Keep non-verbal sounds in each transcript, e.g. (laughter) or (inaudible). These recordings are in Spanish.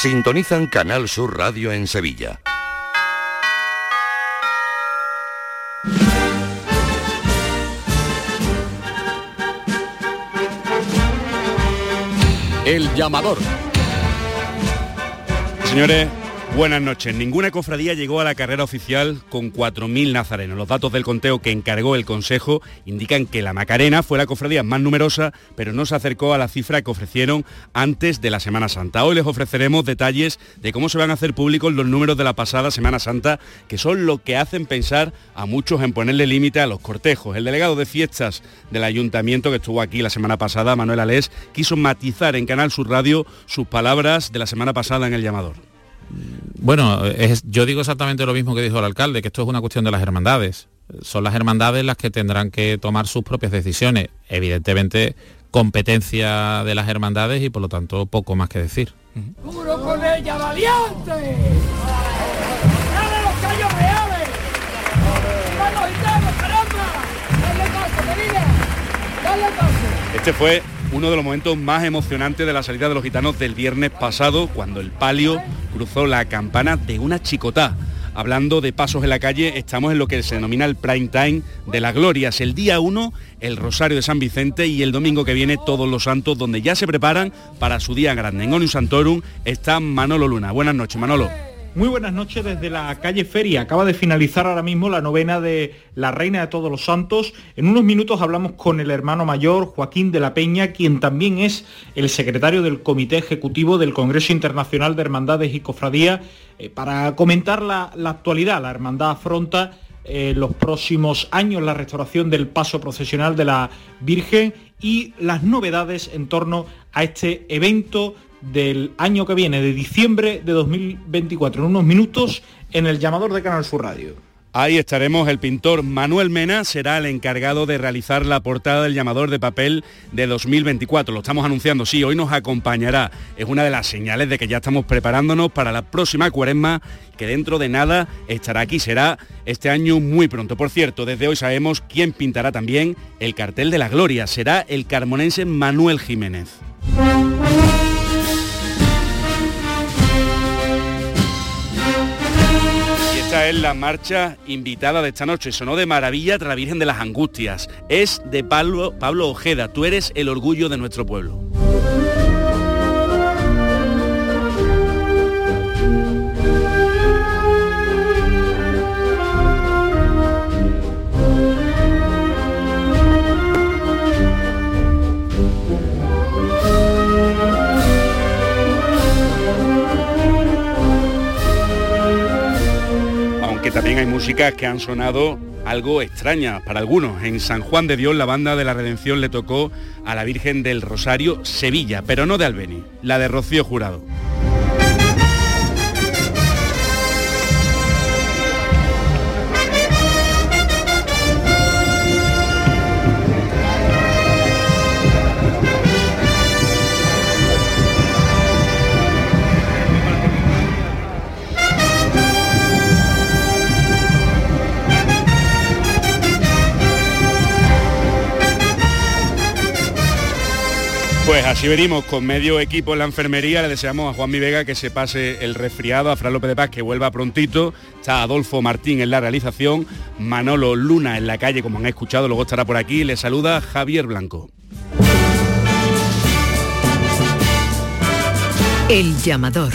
Sintonizan Canal Sur Radio en Sevilla. El llamador. Señores, Buenas noches. Ninguna cofradía llegó a la carrera oficial con 4.000 nazarenos. Los datos del conteo que encargó el Consejo indican que la Macarena fue la cofradía más numerosa, pero no se acercó a la cifra que ofrecieron antes de la Semana Santa. Hoy les ofreceremos detalles de cómo se van a hacer públicos los números de la pasada Semana Santa, que son lo que hacen pensar a muchos en ponerle límite a los cortejos. El delegado de fiestas del ayuntamiento que estuvo aquí la semana pasada, Manuel Alés, quiso matizar en Canal Sur Radio sus palabras de la semana pasada en el llamador. Bueno, yo digo exactamente lo mismo que dijo el alcalde, que esto es una cuestión de las hermandades. Son las hermandades las que tendrán que tomar sus propias decisiones. Evidentemente, competencia de las hermandades y por lo tanto poco más que decir. con ella, valiente! Este fue uno de los momentos más emocionantes de la salida de los gitanos del viernes pasado, cuando el palio cruzó la campana de una chicotá. Hablando de pasos en la calle, estamos en lo que se denomina el prime time de las glorias. El día 1, el Rosario de San Vicente y el domingo que viene todos los santos, donde ya se preparan para su día grande. En Onius Santorum está Manolo Luna. Buenas noches, Manolo. Muy buenas noches desde la calle Feria. Acaba de finalizar ahora mismo la novena de la Reina de Todos los Santos. En unos minutos hablamos con el hermano mayor Joaquín de la Peña, quien también es el secretario del Comité Ejecutivo del Congreso Internacional de Hermandades y Cofradías, eh, para comentar la, actualidad. La hermandad afronta eh, los próximos años la restauración del paso procesional de la Virgen y las novedades en torno a este evento del año que viene, de diciembre de 2024, en unos minutos, en el llamador de Canal Sur Radio. Ahí estaremos, el pintor Manuel Mena será el encargado de realizar la portada del llamador de papel de 2024. Lo estamos anunciando, sí, hoy nos acompañará. Es una de las señales de que ya estamos preparándonos para la próxima cuaresma, que dentro de nada estará aquí. Será este año muy pronto. Por cierto, desde hoy sabemos quién pintará también el cartel de la gloria. Será el carmonense Manuel Jiménez. Es la marcha invitada de esta noche. Sonó de maravilla tras la Virgen de las Angustias. Es de Pablo, Pablo Ojeda. Tú eres el orgullo de nuestro pueblo. También hay músicas que han sonado algo extrañas para algunos. En San Juan de Dios la banda de la Redención le tocó a la Virgen del Rosario Sevilla, pero no de Albeni, la de Rocío Jurado. Pues así venimos con medio equipo en la enfermería. Le deseamos a Juan Mi Vega que se pase el resfriado, a Fran López de Paz que vuelva prontito. Está Adolfo Martín en la realización, Manolo Luna en la calle, como han escuchado, luego estará por aquí. Le saluda Javier Blanco. El llamador.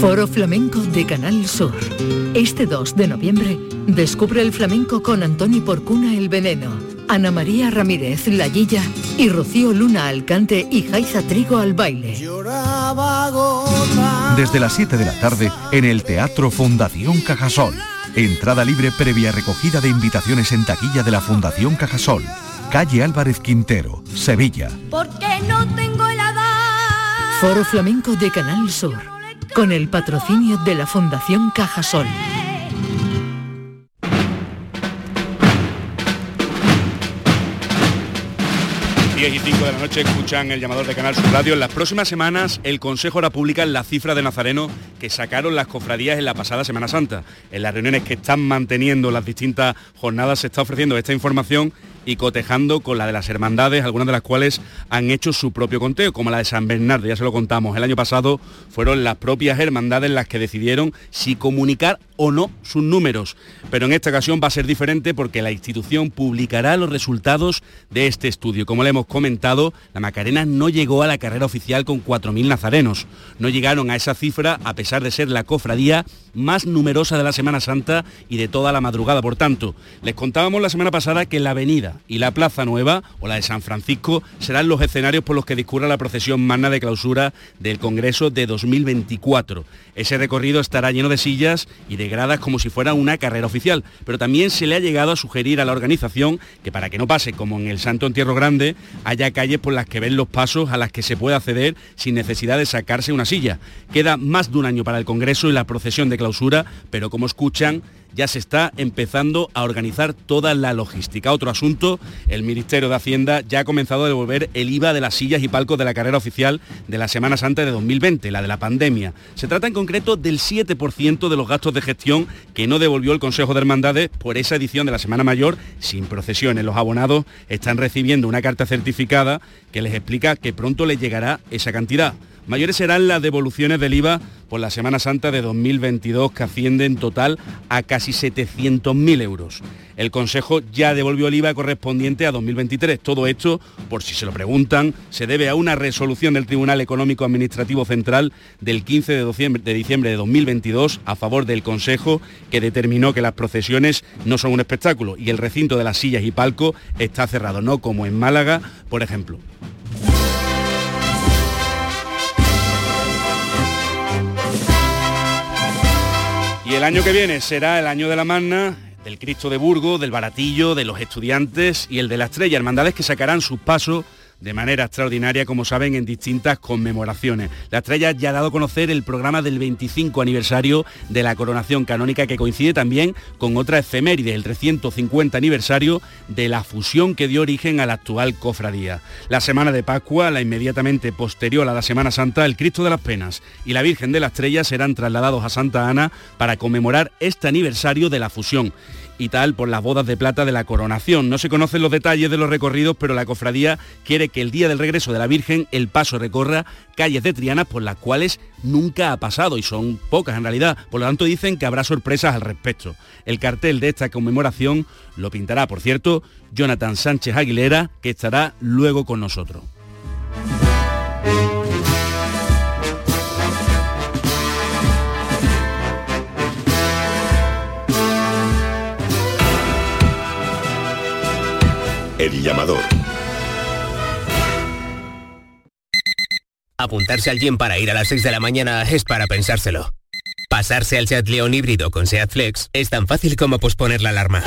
Foro Flamenco de Canal Sur. Este 2 de noviembre, descubre el flamenco con Antoni Porcuna El Veneno Ana María Ramírez La Guilla y Rocío Luna al cante y Jaiza Trigo al baile. Desde las 7 de la tarde en el Teatro Fundación Cajasol. Entrada libre previa recogida de invitaciones en taquilla de la Fundación Cajasol. Calle Álvarez Quintero, Sevilla. Porque no tengo Foro Flamenco de Canal Sur. Con el patrocinio de la Fundación Cajasol. 10 y 5 de la noche escuchan el llamador de Canal Sur Radio. En las próximas semanas el Consejo hará pública la cifra de Nazareno que sacaron las cofradías en la pasada Semana Santa. En las reuniones que están manteniendo las distintas jornadas se está ofreciendo esta información y cotejando con la de las hermandades, algunas de las cuales han hecho su propio conteo, como la de San Bernardo, ya se lo contamos. El año pasado fueron las propias hermandades las que decidieron si comunicar o no sus números. Pero en esta ocasión va a ser diferente porque la institución publicará los resultados de este estudio. Como le hemos comentado, la Macarena no llegó a la carrera oficial con 4.000 nazarenos. No llegaron a esa cifra a pesar de ser la cofradía más numerosa de la Semana Santa y de toda la madrugada. Por tanto, les contábamos la semana pasada que la avenida y la Plaza Nueva o la de San Francisco serán los escenarios por los que discurra la procesión magna de clausura del Congreso de 2024. Ese recorrido estará lleno de sillas y de gradas como si fuera una carrera oficial, pero también se le ha llegado a sugerir a la organización que para que no pase como en el Santo Entierro Grande, haya calles por las que ven los pasos a las que se puede acceder sin necesidad de sacarse una silla. Queda más de un año para el Congreso y la procesión de clausura, pero como escuchan, ya se está empezando a organizar toda la logística. Otro asunto, el Ministerio de Hacienda ya ha comenzado a devolver el IVA de las sillas y palcos de la carrera oficial de la Semana Santa de 2020, la de la pandemia. Se trata en concreto del 7% de los gastos de gestión que no devolvió el Consejo de Hermandades por esa edición de la Semana Mayor sin procesiones. Los abonados están recibiendo una carta certificada que les explica que pronto les llegará esa cantidad. Mayores serán las devoluciones del IVA por la Semana Santa de 2022, que asciende en total a casi 700.000 euros. El Consejo ya devolvió el IVA correspondiente a 2023. Todo esto, por si se lo preguntan, se debe a una resolución del Tribunal Económico Administrativo Central del 15 de diciembre, de diciembre de 2022 a favor del Consejo que determinó que las procesiones no son un espectáculo y el recinto de las sillas y palco está cerrado, no como en Málaga, por ejemplo. El año que viene será el año de la Magna, del Cristo de Burgo, del Baratillo, de los estudiantes y el de la Estrella, hermandades que sacarán sus pasos de manera extraordinaria, como saben, en distintas conmemoraciones. La estrella ya ha dado a conocer el programa del 25 aniversario de la coronación canónica, que coincide también con otra efeméride, el 350 aniversario de la fusión que dio origen a la actual cofradía. La semana de Pascua, la inmediatamente posterior a la Semana Santa, el Cristo de las Penas y la Virgen de la Estrella serán trasladados a Santa Ana para conmemorar este aniversario de la fusión y tal por las bodas de plata de la coronación. No se conocen los detalles de los recorridos, pero la cofradía quiere que el día del regreso de la Virgen el paso recorra calles de Triana por las cuales nunca ha pasado y son pocas en realidad. Por lo tanto dicen que habrá sorpresas al respecto. El cartel de esta conmemoración lo pintará, por cierto, Jonathan Sánchez Aguilera, que estará luego con nosotros. El llamador. Apuntarse al gym para ir a las 6 de la mañana es para pensárselo. Pasarse al Seat León híbrido con Seat Flex es tan fácil como posponer la alarma.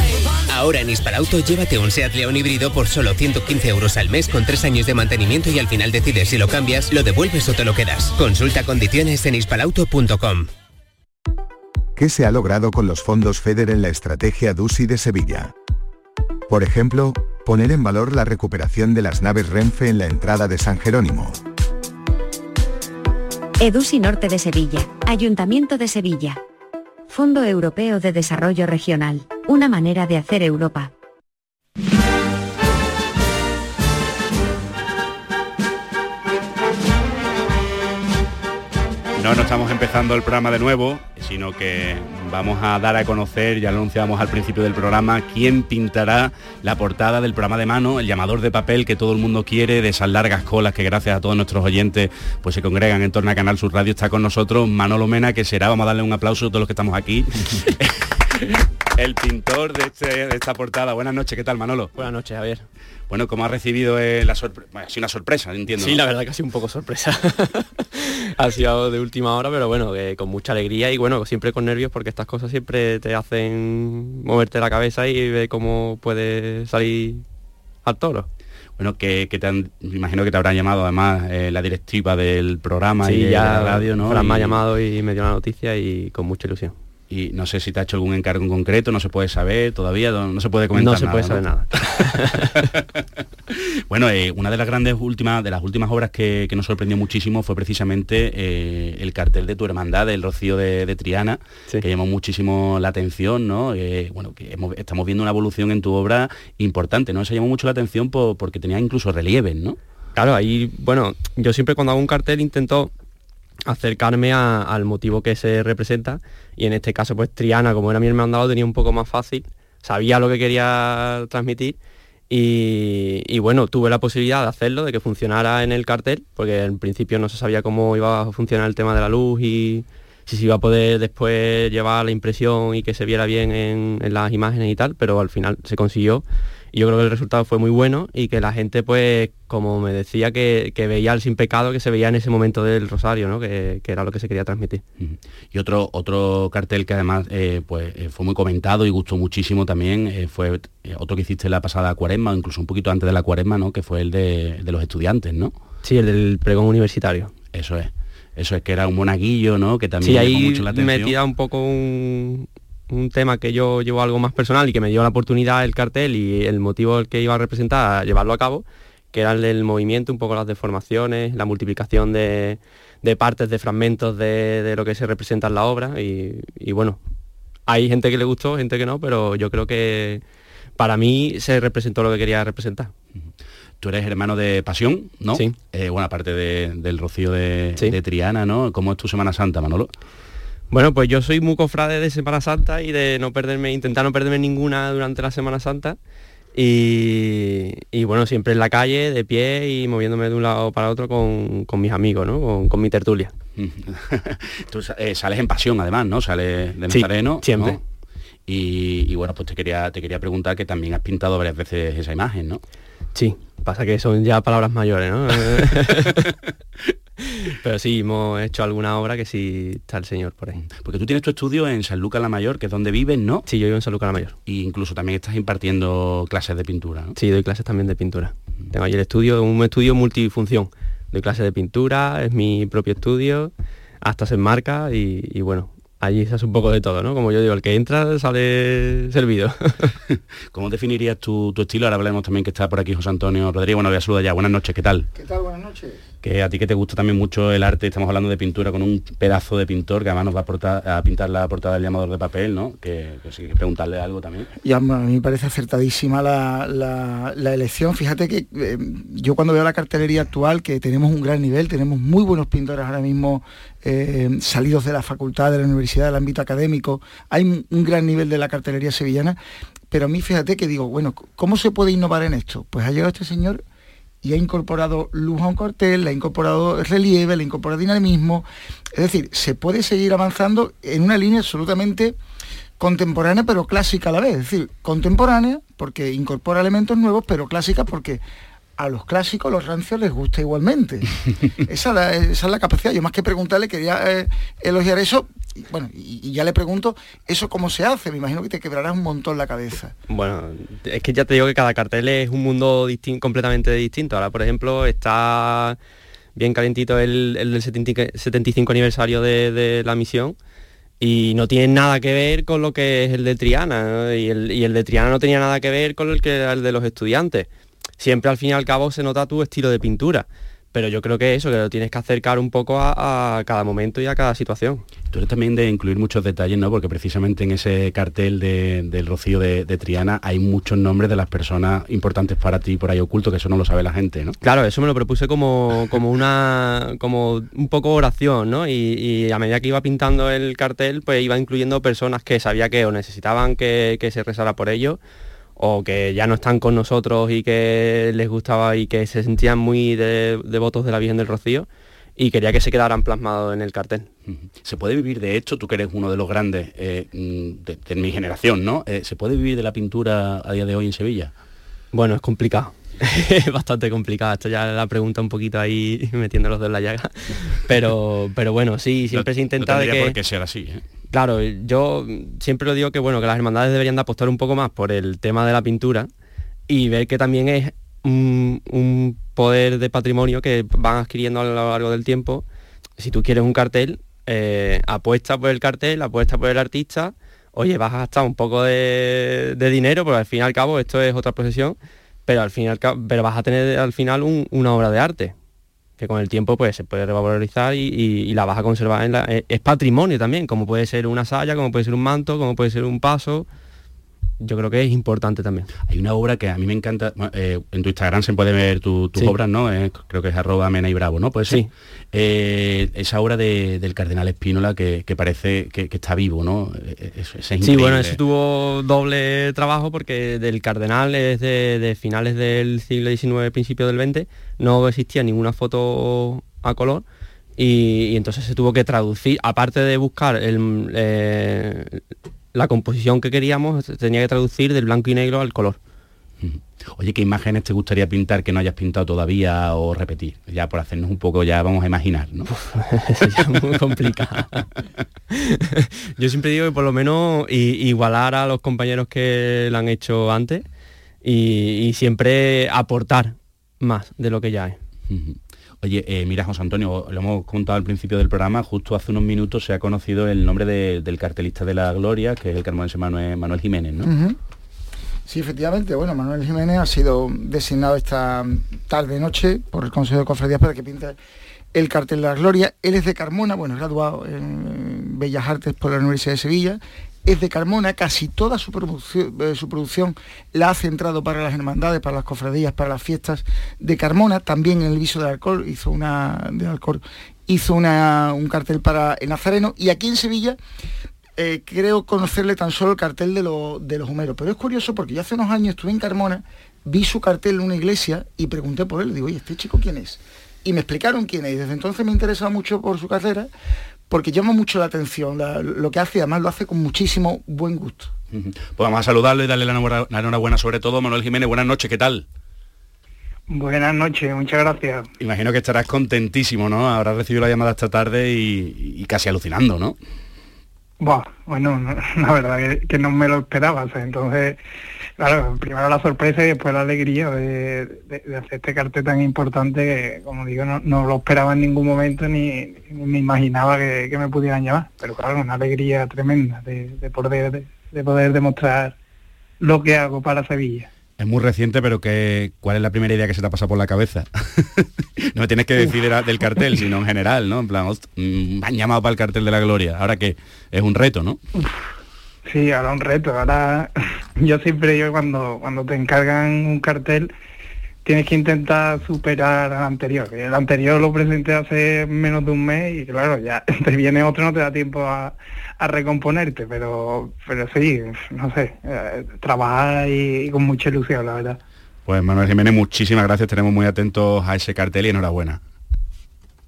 Ahora en Hispalauto llévate un Seat León híbrido por solo 115 euros al mes con 3 años de mantenimiento y al final decides si lo cambias, lo devuelves o te lo quedas. Consulta condiciones en hispalauto.com. ¿Qué se ha logrado con los fondos FEDER en la estrategia DUSI de Sevilla? Por ejemplo, poner en valor la recuperación de las naves Renfe en la entrada de San Jerónimo. EDUSI Norte de Sevilla, Ayuntamiento de Sevilla. Fondo Europeo de Desarrollo Regional, una manera de hacer Europa. No, no estamos empezando el programa de nuevo, sino que vamos a dar a conocer, ya lo anunciamos al principio del programa, quién pintará la portada del programa de mano, el llamador de papel que todo el mundo quiere, de esas largas colas que gracias a todos nuestros oyentes pues se congregan en torno a Canal Sur Radio. Está con nosotros Manolo Mena, que será, vamos a darle un aplauso a todos los que estamos aquí. (laughs) el pintor de, este- de esta portada. Buenas noches, ¿qué tal, Manolo? Buenas noches, Javier. Bueno, ¿cómo ha recibido eh, la sorpresa? Bueno, ha sido una sorpresa, entiendo. Sí, ¿no? la verdad que ha sido un poco sorpresa. (laughs) ha sido de última hora, pero bueno, con mucha alegría y bueno, siempre con nervios porque estas cosas siempre te hacen moverte la cabeza y ver cómo puede salir al toro. Bueno, que, que te han, me imagino que te habrán llamado además eh, la directiva del programa y Sí, ya la radio, ¿no? Fran me ha llamado y me dio la noticia y con mucha ilusión. Y no sé si te ha hecho algún encargo en concreto, no se puede saber todavía, no, no se puede comentar No se puede saber nada. (laughs) bueno, eh, una de las grandes últimas, de las últimas obras que, que nos sorprendió muchísimo fue precisamente eh, el cartel de tu hermandad, del Rocío de, de Triana, que llamó muchísimo la atención, ¿no? Eh, bueno, que hemos- estamos viendo una evolución en tu obra importante, ¿no? Se llamó mucho la atención por- porque tenía incluso relieves, ¿no? Claro, ahí, bueno, yo siempre cuando hago un cartel intento acercarme al motivo que se representa y en este caso pues Triana, como era mi hermandad, lo tenía un poco más fácil, sabía lo que quería transmitir y, y bueno, tuve la posibilidad de hacerlo, de que funcionara en el cartel, porque en principio no se sabía cómo iba a funcionar el tema de la luz y si se iba a poder después llevar la impresión y que se viera bien en, en las imágenes y tal, pero al final se consiguió y yo creo que el resultado fue muy bueno y que la gente pues como me decía que, que veía el sin pecado que se veía en ese momento del rosario ¿no? que, que era lo que se quería transmitir Y otro, otro cartel que además eh, pues, eh, fue muy comentado y gustó muchísimo también eh, fue otro que hiciste la pasada cuaresma o incluso un poquito antes de la cuaresma, ¿no? Que fue el de, de los estudiantes, ¿no? sí el del pregón universitario Eso es. Eso es que era un monaguillo, ¿no? Que también sí ahí mucho la atención. tira un poco un, un tema que yo llevo algo más personal y que me dio la oportunidad el cartel y el motivo el que iba a representar a llevarlo a cabo que era el del movimiento, un poco las deformaciones, la multiplicación de, de partes, de fragmentos de, de lo que se representa en la obra y, y bueno, hay gente que le gustó, gente que no, pero yo creo que para mí se representó lo que quería representar. Tú eres hermano de Pasión, ¿no? Sí. Eh, bueno, aparte de- del Rocío de, de Triana, ¿no? ¿Cómo es tu Semana Santa, Manolo? Bueno, pues yo soy muy cofrade de Semana Santa y de no perderme, intentar no perderme ninguna durante la Semana Santa. Y, y bueno, siempre en la calle, de pie y moviéndome de un lado para otro con, con mis amigos, ¿no? Con, con mi tertulia. (laughs) Tú eh, sales en Pasión, además, ¿no? Sales de Sí, Nazareno. siempre. ¿no? Y, y bueno, pues te quería, te quería preguntar que también has pintado varias veces esa imagen, ¿no? Sí, pasa que son ya palabras mayores, ¿no? (laughs) Pero sí, hemos hecho alguna obra que sí está el señor por ahí. Porque tú tienes tu estudio en San Lucas la Mayor, que es donde vives, ¿no? Sí, yo vivo en San Lucas la Mayor. Y incluso también estás impartiendo clases de pintura, ¿no? Sí, doy clases también de pintura. Tengo ahí el estudio, un estudio multifunción. Doy clases de pintura, es mi propio estudio, hasta se enmarca y, y bueno, allí se hace un poco de todo, ¿no? Como yo digo, el que entra sale servido. (laughs) ¿Cómo definirías tu, tu estilo? Ahora hablaremos también que está por aquí José Antonio Rodríguez. Bueno, voy a saludar ya. Buenas noches, ¿qué tal? ¿Qué tal? Buenas noches. Que a ti que te gusta también mucho el arte, estamos hablando de pintura con un pedazo de pintor que además nos va a, pintar la portada del llamador de papel, ¿no? Que, que sí, que preguntarle algo también. A mí me parece acertadísima la, la- la elección. Fíjate que eh, yo cuando veo la cartelería actual, que tenemos un gran nivel, tenemos muy buenos pintores ahora mismo eh, salidos de la facultad, de la universidad, del ámbito académico, hay un, un gran nivel de la cartelería sevillana, pero a mí fíjate que digo, bueno, ¿cómo se puede innovar en esto? Pues ha llegado este señor y ha incorporado luz a un cartel, le ha incorporado relieve, ha incorporado dinamismo. Es decir, se puede seguir avanzando en una línea absolutamente contemporánea pero clásica a la vez. Es decir, contemporánea porque incorpora elementos nuevos, pero clásica porque a los clásicos, los rancios les gusta igualmente. (laughs) esa, es la, esa es la capacidad. Yo más que preguntarle quería eh, elogiar eso. Y, bueno, y, y ya le pregunto, ¿eso cómo se hace? Me imagino que te quebrarás un montón la cabeza. Bueno, es que ya te digo que cada cartel es un mundo distin- completamente distinto. Ahora, por ejemplo, está bien calentito el, el del 70 75 aniversario de, de la misión y no tiene nada que ver con lo que es el de Triana ¿no? y, el, y el de Triana no tenía nada que ver con el que era el de los estudiantes. Siempre al fin y al cabo se nota tu estilo de pintura, pero yo creo que eso, que lo tienes que acercar un poco a, a cada momento y a cada situación. Tú eres también de incluir muchos detalles, ¿no? Porque precisamente en ese cartel de- del Rocío de, de Triana hay muchos nombres de las personas importantes para ti por ahí oculto, que eso no lo sabe la gente, ¿no? Claro, eso me lo propuse como, como una como un poco oración, ¿no? Y, y a medida que iba pintando el cartel, pues iba incluyendo personas que sabía que o necesitaban que, que se rezara por ellos, o que ya no están con nosotros y que les gustaba y que se sentían muy de- devotos de la Virgen del Rocío. y quería que se quedaran plasmados en el cartel. ¿Se puede vivir de hecho, tú que eres uno de los grandes eh, mm, de, mi generación, ¿no? Eh, ¿Se puede vivir de la pintura a día de hoy en Sevilla? Bueno, es complicado. (laughs) es bastante complicado. Esto ya la pregunta un poquito ahí (laughs) metiendo los dos en la llaga. (laughs) Pero, pero bueno, sí, siempre se intenta de que... por qué ser así. ¿eh? Claro, yo siempre lo digo que bueno, que las hermandades deberían de apostar un poco más por el tema de la pintura y ver que también es un, poder de patrimonio que van adquiriendo a lo largo del tiempo. Si tú quieres un cartel, eh, apuesta por el cartel, apuesta por el artista, oye, vas a gastar un poco de, dinero, porque al fin y al cabo esto es otra profesión, pero al final pero vas a tener al final una obra de arte que con el tiempo pues se puede revalorizar y, la vas a conservar en la, es patrimonio también como puede ser una saya como puede ser un manto como puede ser un paso yo creo que es importante también. Hay una obra que a mí me encanta, eh, en tu Instagram se puede ver tus obras, ¿no? Eh, creo que es arroba mena y bravo, ¿no? Pues sí. Eh, esa obra del cardenal Espínola que, parece que, está vivo, ¿no? sí, bueno, eso tuvo doble trabajo porque del cardenal es de, finales del siglo XIX, principio del XX, no existía ninguna foto a color. Y, entonces se tuvo que traducir, aparte de buscar el, la composición que queríamos tenía que traducir del blanco y negro al color. Oye, ¿qué imágenes te gustaría pintar que no hayas pintado todavía o repetir? Ya por hacernos un poco, ya vamos a imaginar, ¿no? (laughs) es muy complicado. (laughs) Yo siempre digo que por lo menos igualar a los compañeros que lo han hecho antes y, siempre aportar más de lo que ya es. Oye, eh, mira, José Antonio, lo hemos contado al principio del programa, justo hace unos minutos se ha conocido el nombre del cartelista de la Gloria, que es el carmense Manuel, Manuel Jiménez, ¿no? Sí, efectivamente, bueno, Manuel Jiménez ha sido designado esta tarde-noche por el Consejo de Cofradías para que pinte el cartel de la Gloria. Él es de Carmona, bueno, graduado en Bellas Artes por la Universidad de Sevilla, es de Carmona, casi toda su producción, eh, su producción la ha centrado para las hermandades, para las cofradías, para las fiestas de Carmona, también en el viso del alcohol hizo una de alcohol, hizo una, un cartel para el Nazareno. Y aquí en Sevilla eh, creo conocerle tan solo el cartel de, de los Homeros, pero es curioso porque yo hace unos años estuve en Carmona, vi su cartel en una iglesia y pregunté por él, digo, oye, ¿este chico quién es? Y me explicaron quién es, y desde entonces me interesa mucho por su cartera porque llama mucho la atención lo que hace, además lo hace con muchísimo buen gusto. Pues vamos a saludarle y darle la enhorabuena sobre todo, Manuel Jiménez. Buenas noches, ¿qué tal? Buenas noches, muchas gracias. Imagino que estarás contentísimo, ¿no? Habrás recibido la llamada esta tarde y, casi alucinando, ¿no? bueno, (laughs) la verdad que, no me lo esperaba, entonces Claro, primero la sorpresa y después la alegría de, hacer este cartel tan importante que, como digo, no, lo esperaba en ningún momento ni, me imaginaba que, me pudieran llamar. Pero claro, una alegría tremenda de, poder, de, poder demostrar lo que hago para Sevilla. Es muy reciente, pero que, ¿cuál es la primera idea que se te ha pasado por la cabeza? (laughs) no me tienes que decir del cartel, sino en general, ¿no? En plan, mm, me han llamado para el cartel de la gloria. Ahora que es un reto, ¿no? Sí, ahora un reto. Ahora (laughs) yo siempre yo cuando cuando te encargan un cartel tienes que intentar superar al anterior. El anterior lo presenté hace menos de un mes y claro, ya (laughs) te viene otro, no te da tiempo a, recomponerte, pero pero sí, no sé, eh, trabajar y, con mucha ilusión, la verdad. Pues Manuel Jiménez, muchísimas gracias, tenemos muy atentos a ese cartel y enhorabuena.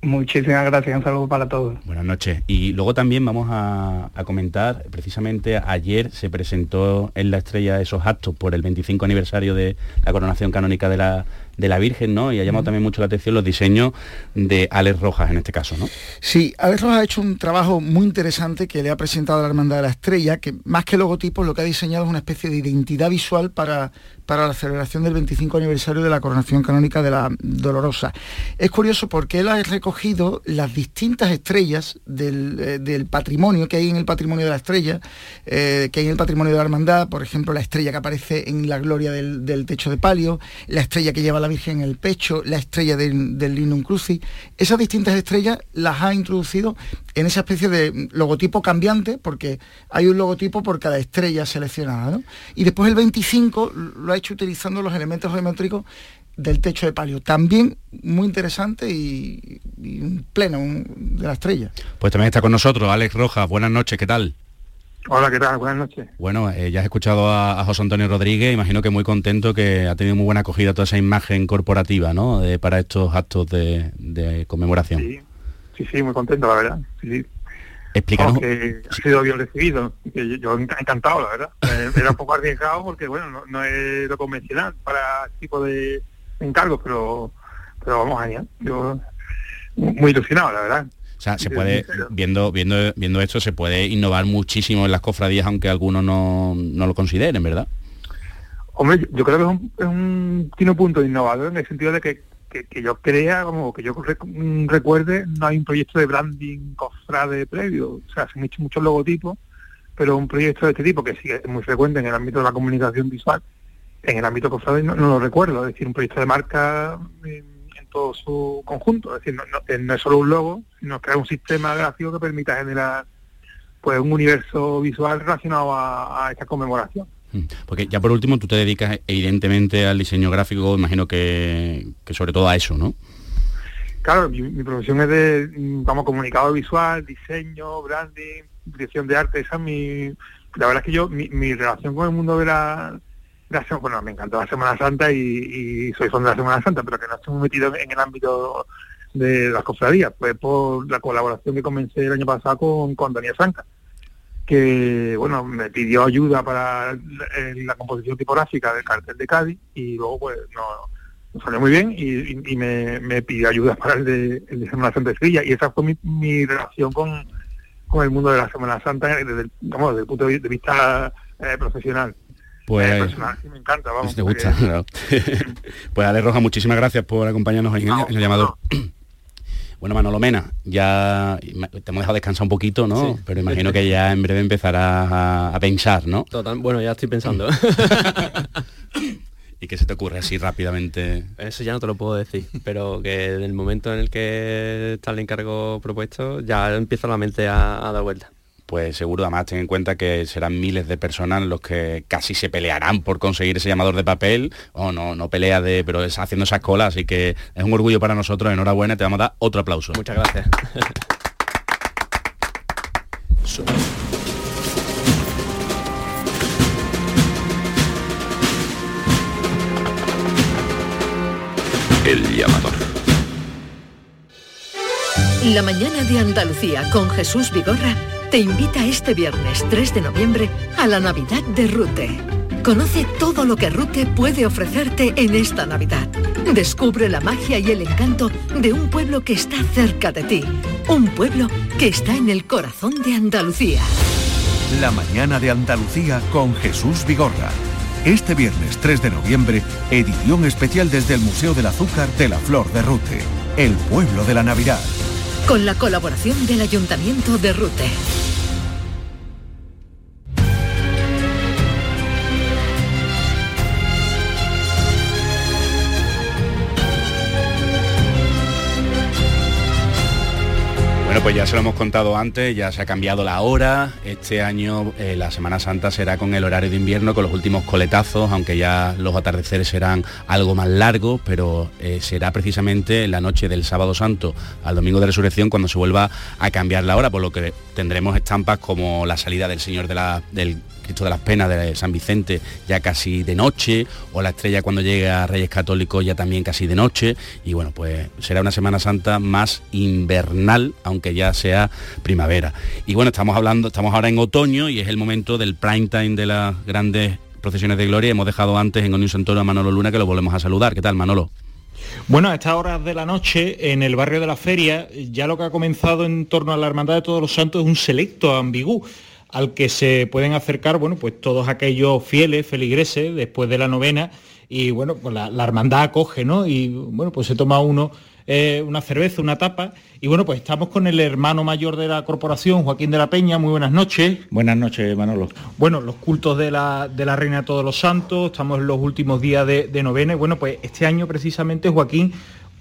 Muchísimas gracias, un saludo para todos. Buenas noches. Y luego también vamos a, comentar, precisamente ayer se presentó en la estrella esos actos por el 25 aniversario de la coronación canónica de la, de la Virgen, ¿no? Y ha llamado también mucho la atención los diseños de Alex Rojas en este caso, ¿no? Sí, Alex Rojas ha hecho un trabajo muy interesante que le ha presentado a la Hermandad de la Estrella, que más que logotipos lo que ha diseñado es una especie de identidad visual para, para la celebración del 25 aniversario de la coronación canónica de la Dolorosa. Es curioso porque él ha recogido las distintas estrellas del, eh, patrimonio que hay en el patrimonio de la estrella, eh, que hay en el patrimonio de la hermandad, por ejemplo, la estrella que aparece en la gloria del, del techo de palio, la estrella que lleva la Virgen en el pecho, la estrella del, del Linum Crucis. Esas distintas estrellas las ha introducido en esa especie de logotipo cambiante, porque hay un logotipo por cada estrella seleccionada. Y después el 25 lo ha hecho utilizando los elementos geométricos del techo de palio. También muy interesante y, pleno de la estrella. Pues también está con nosotros Alex Rojas. Buenas noches, ¿qué tal? Hola, ¿qué tal? Buenas noches. Bueno, eh, ya has escuchado a, José Antonio Rodríguez, imagino que muy contento que ha tenido muy buena acogida toda esa imagen corporativa, ¿no? para estos actos de, conmemoración. Sí, sí, sí, muy contento, la verdad. Sí, sí. Explícanos. Ha sido bien recibido, que yo, encantado, la verdad. Eh, Era un poco arriesgado porque, bueno, no, no es lo convencional para este tipo de encargos, pero, pero vamos allá. Yo muy ilusionado, la verdad. O sea, se puede, viendo, viendo, viendo esto, se puede innovar muchísimo en las cofradías, aunque algunos no, no lo consideren, ¿verdad? Hombre, yo- creo que es un, es un- tiene un punto innovador en el sentido de que, que, que yo crea, como que yo mm, recuerde, no hay un proyecto de branding cofrade previo. O sea, se han hecho muchos logotipos, pero un proyecto de este tipo, que sí es muy frecuente en el ámbito de la comunicación visual, en el ámbito cofrade no, no lo recuerdo. Es decir, un proyecto de marca en todo su conjunto. Es decir, no, no- eh, no es solo un logo, sino crear un sistema gráfico que permita generar pues un universo visual relacionado a, a esta conmemoración. Mm. Porque ya por último tú te dedicas evidentemente al diseño gráfico, imagino que, que sobre todo a eso, ¿no? Claro, mi, mi profesión es de, mm, vamos, comunicado visual, diseño, branding, dirección de arte, esa es mi... La verdad es que yo, mi, mi relación con el mundo de la... bueno, me encanta la Semana Santa y, soy fan de la Semana Santa, pero que no estoy metido en el ámbito de las cofradías, pues por la colaboración que comencé el año pasado con, con Daniel Franca, que, bueno, me pidió ayuda para la, composición tipográfica del cartel de Cádiz y luego, pues, no salió muy bien y, me, pidió ayuda (laughs) para el de, Semana Santa de Sevilla y esa fue mi, mi relación con, el mundo de la Semana Santa desde el, desde el punto de vista eh, profesional. Pues Eh, me encanta, vamos. si te gusta. (laughs) pues Ale Roja, muchísimas gracias por acompañarnos hoy en, el- en el llamador. (clears throat) Bueno, Manolo Mena, ya te hemos dejado descansar un poquito, ¿no? Sí. Pero imagino que ya en breve empezarás a, a pensar, ¿no? Total, bueno, ya estoy pensando. (laughs) (laughs) ¿Y qué se te ocurre así rápidamente? Eso ya no te lo puedo decir, pero que en el momento en el que está el encargo propuesto, ya empieza la mente a, a dar vuelta. Pues seguro, además ten en cuenta que serán miles de personas los que casi se pelearán por conseguir ese llamador de papel, o no, no pelea de, pero es haciendo esas colas, así que es un orgullo para nosotros, enhorabuena, te vamos a dar otro aplauso. Muchas gracias. (laughs) El llamador. La mañana de Andalucía con Jesús Vigorra te invita este viernes 3 de noviembre a la Navidad de Rute. Conoce todo lo que Rute puede ofrecerte en esta Navidad. Descubre la magia y el encanto de un pueblo que está cerca de ti. Un pueblo que está en el corazón de Andalucía. La mañana de Andalucía con Jesús Vigorra. Este viernes 3 de noviembre, edición especial desde el Museo del Azúcar de la Flor de Rute, el pueblo de la Navidad. Con la colaboración del Ayuntamiento de Rute. Pues ya se lo hemos contado antes, ya se ha cambiado la hora. Este año eh, la Semana Santa será con el horario de invierno, con los últimos coletazos, aunque ya los atardeceres serán algo más largos, pero eh, será precisamente la noche del sábado santo al domingo de resurrección cuando se vuelva a cambiar la hora, por lo que tendremos estampas como la salida del Señor de la- del Cristo de las Penas de San Vicente ya casi de noche, o la estrella cuando llegue a Reyes Católicos ya también casi de noche, y bueno, pues será una Semana Santa más invernal, aunque ya sea primavera. Y bueno, estamos hablando, estamos ahora en otoño y es el momento del prime time de las grandes procesiones de gloria. Hemos dejado antes en Onion Santoro a Manolo Luna, que lo volvemos a saludar. ¿Qué tal, Manolo? Bueno, a estas horas de la noche, en el barrio de la Feria, ya lo que ha comenzado en torno a la Hermandad de Todos los Santos es un selecto ambigú al que se pueden acercar, bueno, pues todos aquellos fieles, feligreses, después de la novena, y bueno, pues la, la hermandad acoge, ¿no? Y bueno, pues se toma uno eh, una cerveza, una tapa, y bueno, pues estamos con el hermano mayor de la corporación, Joaquín de la Peña, muy buenas noches. Buenas noches, Manolo. Bueno, los cultos de la, de la Reina de Todos los Santos, estamos en los últimos días de, de novena y bueno, pues este año precisamente, Joaquín,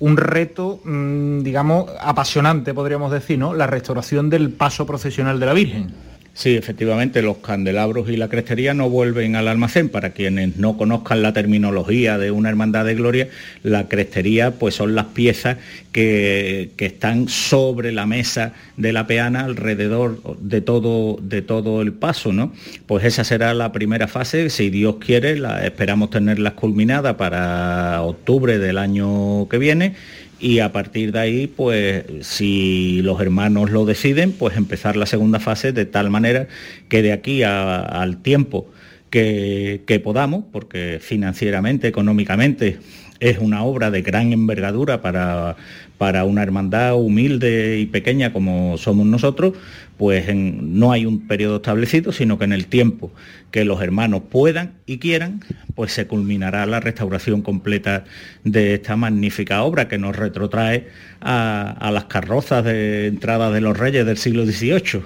un reto, mm, digamos, apasionante, podríamos decir, ¿no? La restauración del paso procesional de la Virgen. Sí, efectivamente, los candelabros y la crestería no vuelven al almacén. Para quienes no conozcan la terminología de una hermandad de gloria, la crestería pues son las piezas que, que están sobre la mesa de la peana alrededor de todo, de todo el paso, ¿no? Pues esa será la primera fase, si Dios quiere, la, esperamos tenerlas culminadas para octubre del año que viene y a partir de ahí, pues si los hermanos lo deciden, pues empezar la segunda fase de tal manera que de aquí al tiempo que, que podamos, porque financieramente, económicamente, es una obra de gran envergadura para, para una hermandad humilde y pequeña como somos nosotros, pues no hay un periodo establecido, sino que en el tiempo que los hermanos puedan y quieran, pues se culminará la restauración completa de esta magnífica obra que nos retrotrae a, las carrozas de entrada de los reyes del siglo XVIII.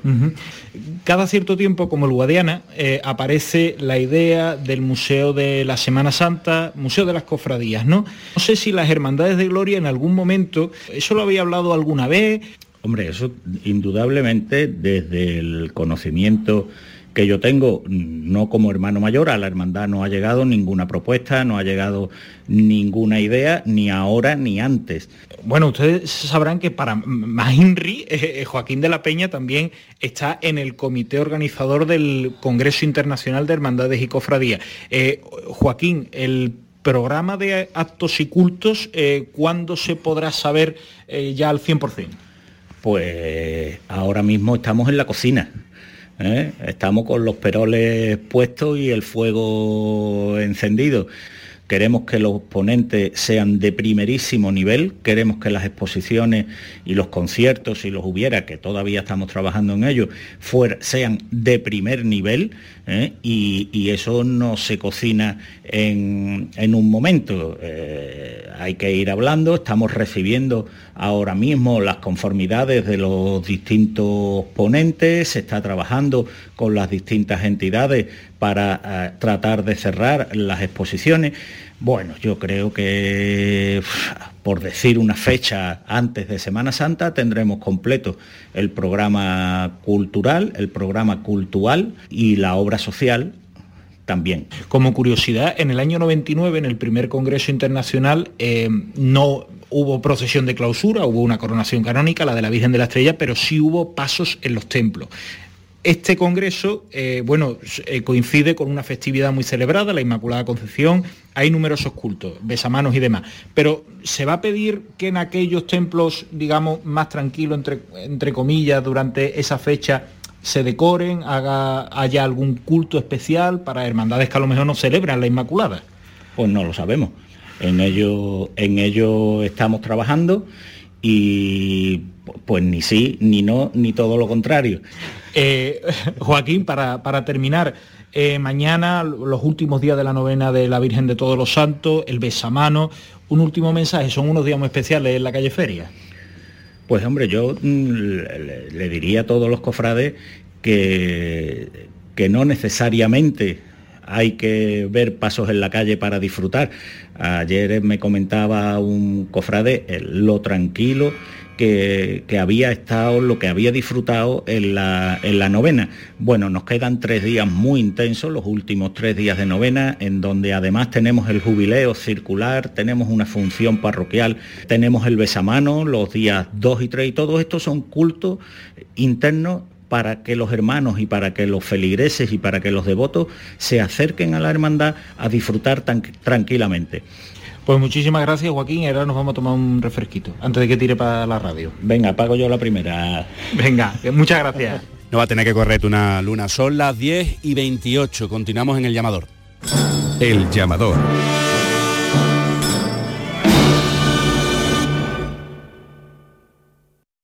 Cada cierto tiempo, como el Guadiana, eh, aparece la idea del Museo de la Semana Santa, Museo de las Cofradías, ¿no? No sé si las Hermandades de Gloria en algún momento, eso lo había hablado alguna vez, Hombre, eso indudablemente desde el conocimiento que yo tengo, no como hermano mayor, a la hermandad no ha llegado ninguna propuesta, no ha llegado ninguna idea, ni ahora ni antes. Bueno, ustedes sabrán que para Mahinri, (laughs) eh, Joaquín de la Peña también está en el comité organizador del Congreso Internacional de Hermandades y Cofradías. Eh, Joaquín, el programa de actos y cultos, eh, ¿cuándo se podrá saber ya al 100%? Pues ahora mismo estamos en la cocina. ¿eh? Estamos con los peroles puestos y el fuego encendido. Queremos que los ponentes sean de primerísimo nivel, queremos que las exposiciones y los conciertos, si los hubiera, que todavía estamos trabajando en ello, sean de primer nivel ¿eh? y, eso no se cocina en, un momento. Eh, hay que ir hablando, estamos recibiendo ahora mismo las conformidades de los distintos ponentes, se está trabajando con las distintas entidades para eh, tratar de cerrar las exposiciones. Bueno, yo creo que, por decir una fecha antes de Semana Santa, tendremos completo el programa cultural, el programa cultural y la obra social también. Como curiosidad, en el año 99, en el primer Congreso Internacional, eh, no hubo procesión de clausura, hubo una coronación canónica, la de la Virgen de la Estrella, pero sí hubo pasos en los templos. Este congreso, eh, bueno, eh, coincide con una festividad muy celebrada, la Inmaculada Concepción, hay numerosos cultos, besamanos y demás, pero ¿se va a pedir que en aquellos templos, digamos, más tranquilos, entre, entre comillas, durante esa fecha, se decoren, haya algún culto especial para hermandades que a lo mejor no celebran la Inmaculada? Pues no lo sabemos. En ello, en ello estamos trabajando y pues ni sí, ni no, ni todo lo contrario. Eh, (laughs) Joaquín, para, terminar, eh, mañana, los últimos días de la novena de la Virgen de Todos los Santos, el besamano, un último mensaje, son unos días muy especiales en la calle Feria. Pues hombre, yo mm, le, diría a todos los cofrades que, que no necesariamente hay que ver pasos en la calle para disfrutar. Ayer me comentaba un cofrade lo tranquilo que, había estado, lo que había disfrutado en la, en la novena. Bueno, nos quedan tres días muy intensos, los últimos tres días de novena, en donde además tenemos el jubileo circular, tenemos una función parroquial, tenemos el besamano los días 2 y 3 y todo esto son cultos internos para que los hermanos y para que los feligreses y para que los devotos se acerquen a la hermandad a disfrutar tan tranquilamente. Pues muchísimas gracias Joaquín y ahora nos vamos a tomar un refresquito antes de que tire para la radio. Venga, pago yo la primera. Venga, muchas gracias. (laughs) No va a tener que correr una luna. Son las 10 y 28. Continuamos en el llamador. El llamador.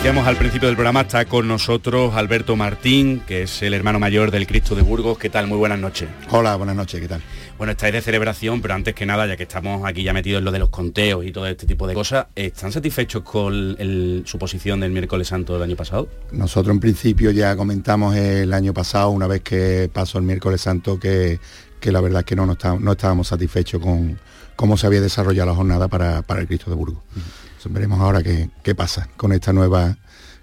Decíamos al principio del programa, está con nosotros Alberto Martín, que es el hermano mayor del Cristo de Burgos. ¿Qué tal? Muy buenas noches. Hola, buenas noches, ¿qué tal? Bueno, estáis de celebración, pero antes que nada, ya que estamos aquí ya metidos en lo de los conteos y todo este tipo de cosas, ¿están satisfechos con su posición del miércoles santo del año pasado? Nosotros en principio ya comentamos el año pasado, una vez que pasó el miércoles santo, que, la verdad es que no, no, estábamos satisfechos con cómo se había desarrollado la jornada para, el Cristo de Burgos veremos ahora qué, qué, pasa con esta nueva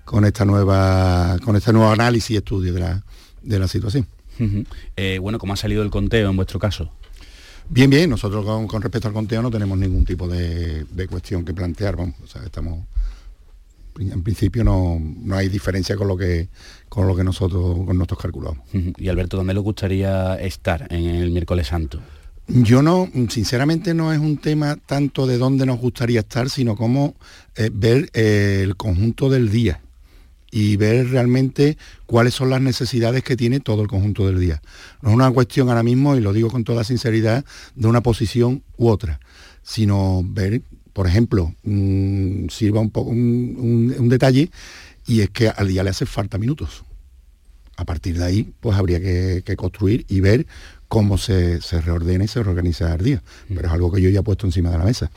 con esta nueva con este nuevo análisis y estudio de la, de la situación. Eh, bueno, ¿cómo ha salido el conteo en vuestro caso? Bien, bien, nosotros con, respecto al conteo no tenemos ningún tipo de, cuestión que plantear, vamos, o sea, estamos en principio no, hay diferencia con lo que con lo que nosotros con nosotros calculamos. Y Alberto, ¿dónde le gustaría estar en el miércoles santo? Yo no, sinceramente no es un tema tanto de dónde nos gustaría estar, sino cómo eh, ver eh, el conjunto del día y ver realmente cuáles son las necesidades que tiene todo el conjunto del día. No es una cuestión ahora mismo, y lo digo con toda sinceridad, de una posición u otra, sino ver, por ejemplo, sirva un, poco, un, detalle, y es que al día le hace falta minutos. A partir de ahí, pues habría que construir y ver cómo se, reordena y se reorganiza el día. Pero es algo que yo ya he puesto encima de la mesa.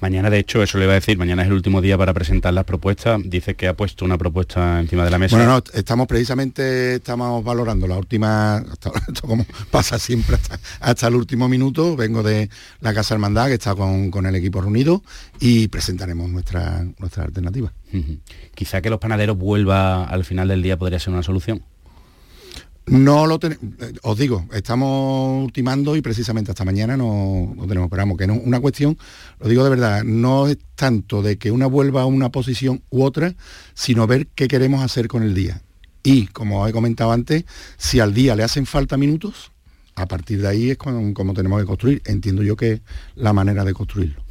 Mañana, de hecho, eso le iba a decir, mañana es el último día para presentar las propuestas. Dice que ha puesto una propuesta encima de la mesa. Bueno, no, estamos precisamente, estamos valorando la última, (laughs) esto como pasa siempre hasta, el último minuto. Vengo de la Casa Hermandad, que está con, el equipo reunido, y presentaremos nuestra, nuestra alternativa. Quizá que los panaderos vuelva al final del día podría ser una solución. No lo tenemos, os digo, estamos ultimando y precisamente hasta mañana no, lo tenemos, pero que no, una cuestión, lo digo de verdad, no es tanto de que una vuelva a una posición u otra, sino ver qué queremos hacer con el día. Y, como he comentado antes, si al día le hacen falta minutos, a partir de ahí es como, tenemos que construir. Entiendo yo que la manera de construirlo.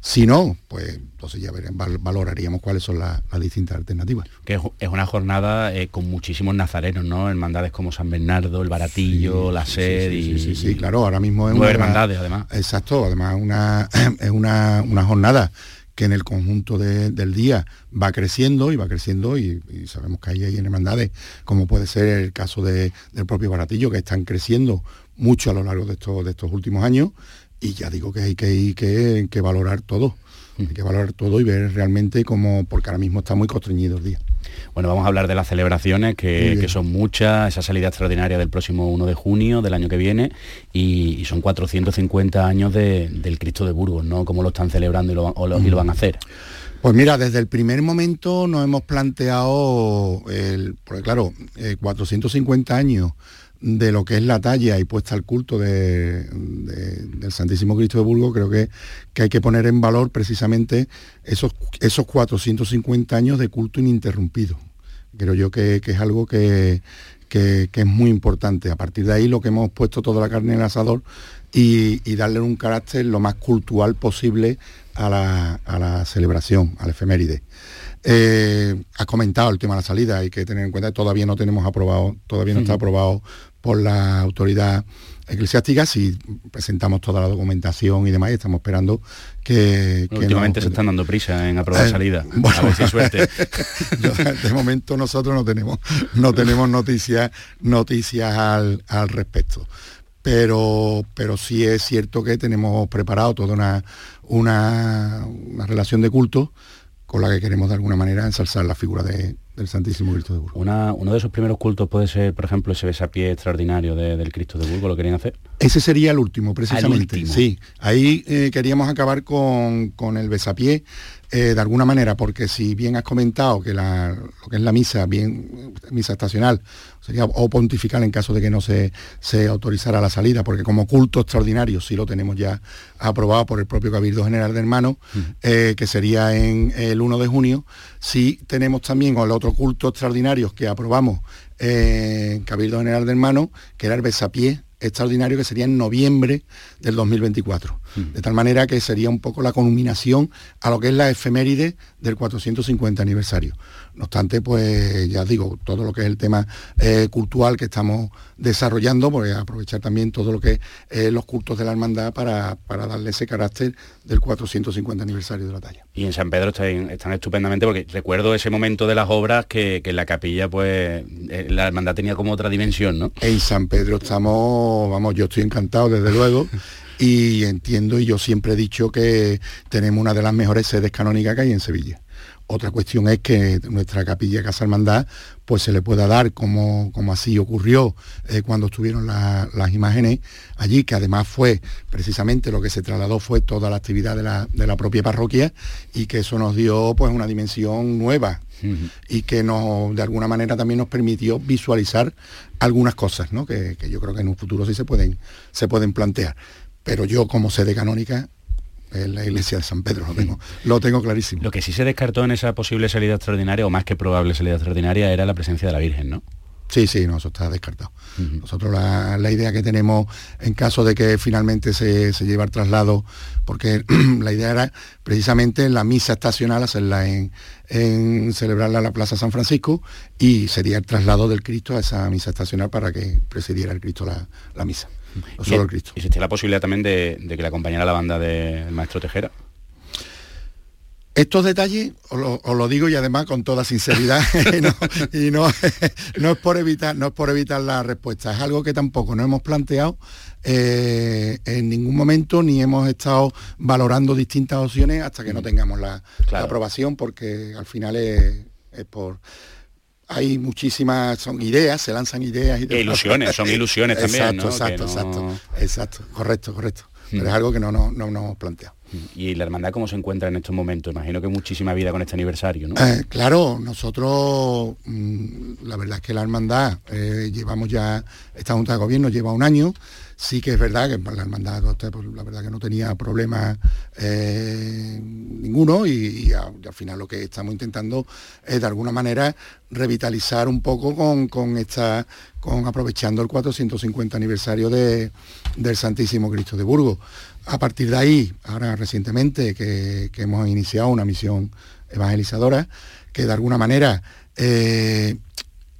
Si no, pues entonces ya valoraríamos cuáles son las distintas alternativas. Que es una jornada eh, con muchísimos nazarenos, ¿no? Hermandades como San Bernardo, el Baratillo, la Sed y... Sí, sí, claro, ahora mismo es una... hermandades, además. Exacto, además una, (clears throat) es una, jornada que en el conjunto del día va creciendo y va creciendo y, sabemos que hay, hay hermandades, como puede ser el caso del propio Baratillo, que están creciendo mucho a lo largo de estos, de estos últimos años y ya digo que hay que, que, que valorar todo. Hay que valorar todo y ver realmente cómo, porque ahora mismo está muy constreñido el día. Bueno, vamos a hablar de las celebraciones, que, son muchas, esa salida extraordinaria del próximo 1 de junio del año que viene, y, son 450 años del Cristo de Burgos, ¿no? ¿Cómo lo están celebrando y lo, y lo van a hacer? Pues mira, desde el primer momento nos hemos planteado, el, porque claro, 450 eh, años de lo que es la talla y puesta al culto del Santísimo Cristo de Burgos, creo que, que, hay que poner en valor precisamente esos, esos 450 años de culto ininterrumpido. Creo yo que, es algo que, es muy importante. A partir de ahí lo que hemos puesto toda la carne en el asador y, darle un carácter lo más cultural posible a la, celebración, al efeméride. Eh, has comentado el tema de la salida, hay que tener en cuenta que todavía no tenemos aprobado, todavía no está aprobado por la autoridad eclesiástica si presentamos toda la documentación y demás y estamos esperando que, últimamente se están dando prisa en aprobar eh, salida a ver si (laughs) suerte. De momento nosotros no tenemos no tenemos noticias noticias al, al respecto. Pero pero sí es cierto que tenemos preparado toda una, una, una relación de culto con la que queremos de alguna manera ensalzar la figura de, del Santísimo Cristo de Burgos. uno de esos primeros cultos puede ser, por ejemplo, ese besapié extraordinario del Cristo de Burgos, ¿lo querían hacer? Ese sería el último, precisamente. Sí, ahí eh, queríamos acabar con, con el besapié eh, de alguna manera, porque si bien has comentado que la, lo que es la misa, bien misa estacional, sería o pontifical en caso de que no se, se autorizara la salida, porque como culto extraordinario sí lo tenemos ya aprobado por el propio Cabildo General de Hermanos, eh, que sería en el 1 de junio, sí tenemos también el otro culto extraordinario que aprobamos en Cabildo General de Hermanos, que era el besapié extraordinario que sería en noviembre del 2024. Mm. De tal manera que sería un poco la culminación a lo que es la efeméride del 450 aniversario. No obstante, pues ya digo, todo lo que es el tema eh, cultural que estamos desarrollando, pues aprovechar también todo lo que es eh, los cultos de la hermandad para, darle ese carácter del 450 aniversario de la talla. Y en San Pedro están, estupendamente, porque recuerdo ese momento de las obras que, en la capilla, pues eh, la hermandad tenía como otra dimensión, ¿no? En San Pedro estamos, vamos, yo estoy encantado desde luego. (laughs) y entiendo y yo siempre he dicho que tenemos una de las mejores sedes canónicas que hay en Sevilla. Otra cuestión es que nuestra capilla Casa Hermandad pues se le pueda dar como, como así ocurrió eh, cuando estuvieron las imágenes allí, que además fue precisamente lo que se trasladó fue toda la actividad de la, propia parroquia y que eso nos dio pues una dimensión nueva y que nos, de alguna manera también nos permitió visualizar algunas cosas, ¿no? que, yo creo que en un futuro sí se pueden, se pueden plantear. Pero yo como sede canónica en la iglesia de San Pedro, lo tengo, lo tengo clarísimo. Lo que sí se descartó en esa posible salida extraordinaria, o más que probable salida extraordinaria, era la presencia de la Virgen, ¿no? Sí, sí, no, eso está descartado. Nosotros la, idea que tenemos en caso de que finalmente se, se lleve el traslado, porque (clears throat) la idea era precisamente la misa estacional hacerla en, en, celebrarla en la Plaza San Francisco y sería el traslado del Cristo a esa misa estacional para que presidiera el Cristo la, misa. No solo el Cristo. ¿Y existía la posibilidad también de, de que le acompañara la banda del maestro Tejera? Estos detalles os lo, digo y además con toda sinceridad (laughs) y, no, no, es por evitar no es por evitar la respuesta es algo que tampoco no hemos planteado eh, en ningún momento ni hemos estado valorando distintas opciones hasta que no tengamos la, aprobación porque al final es, por hay muchísimas son ideas se lanzan ideas y ilusiones son ilusiones también exacto exacto exacto. exacto correcto correcto. Pero es algo que no, no, no, no hemos planteado ¿Y la hermandad cómo se encuentra en estos momentos? Imagino que muchísima vida con este aniversario, ¿no? Eh, claro, nosotros, mm, la verdad es que la hermandad, eh, llevamos ya, esta Junta de Gobierno lleva un año, sí que es verdad que la hermandad, pues, la verdad que no tenía problemas eh, ninguno y, al final lo que estamos intentando es de alguna manera revitalizar un poco con, esta, con aprovechando el 450 aniversario de, del Santísimo Cristo de Burgos a partir de ahí, ahora recientemente que, hemos iniciado una misión evangelizadora, que de alguna manera eh,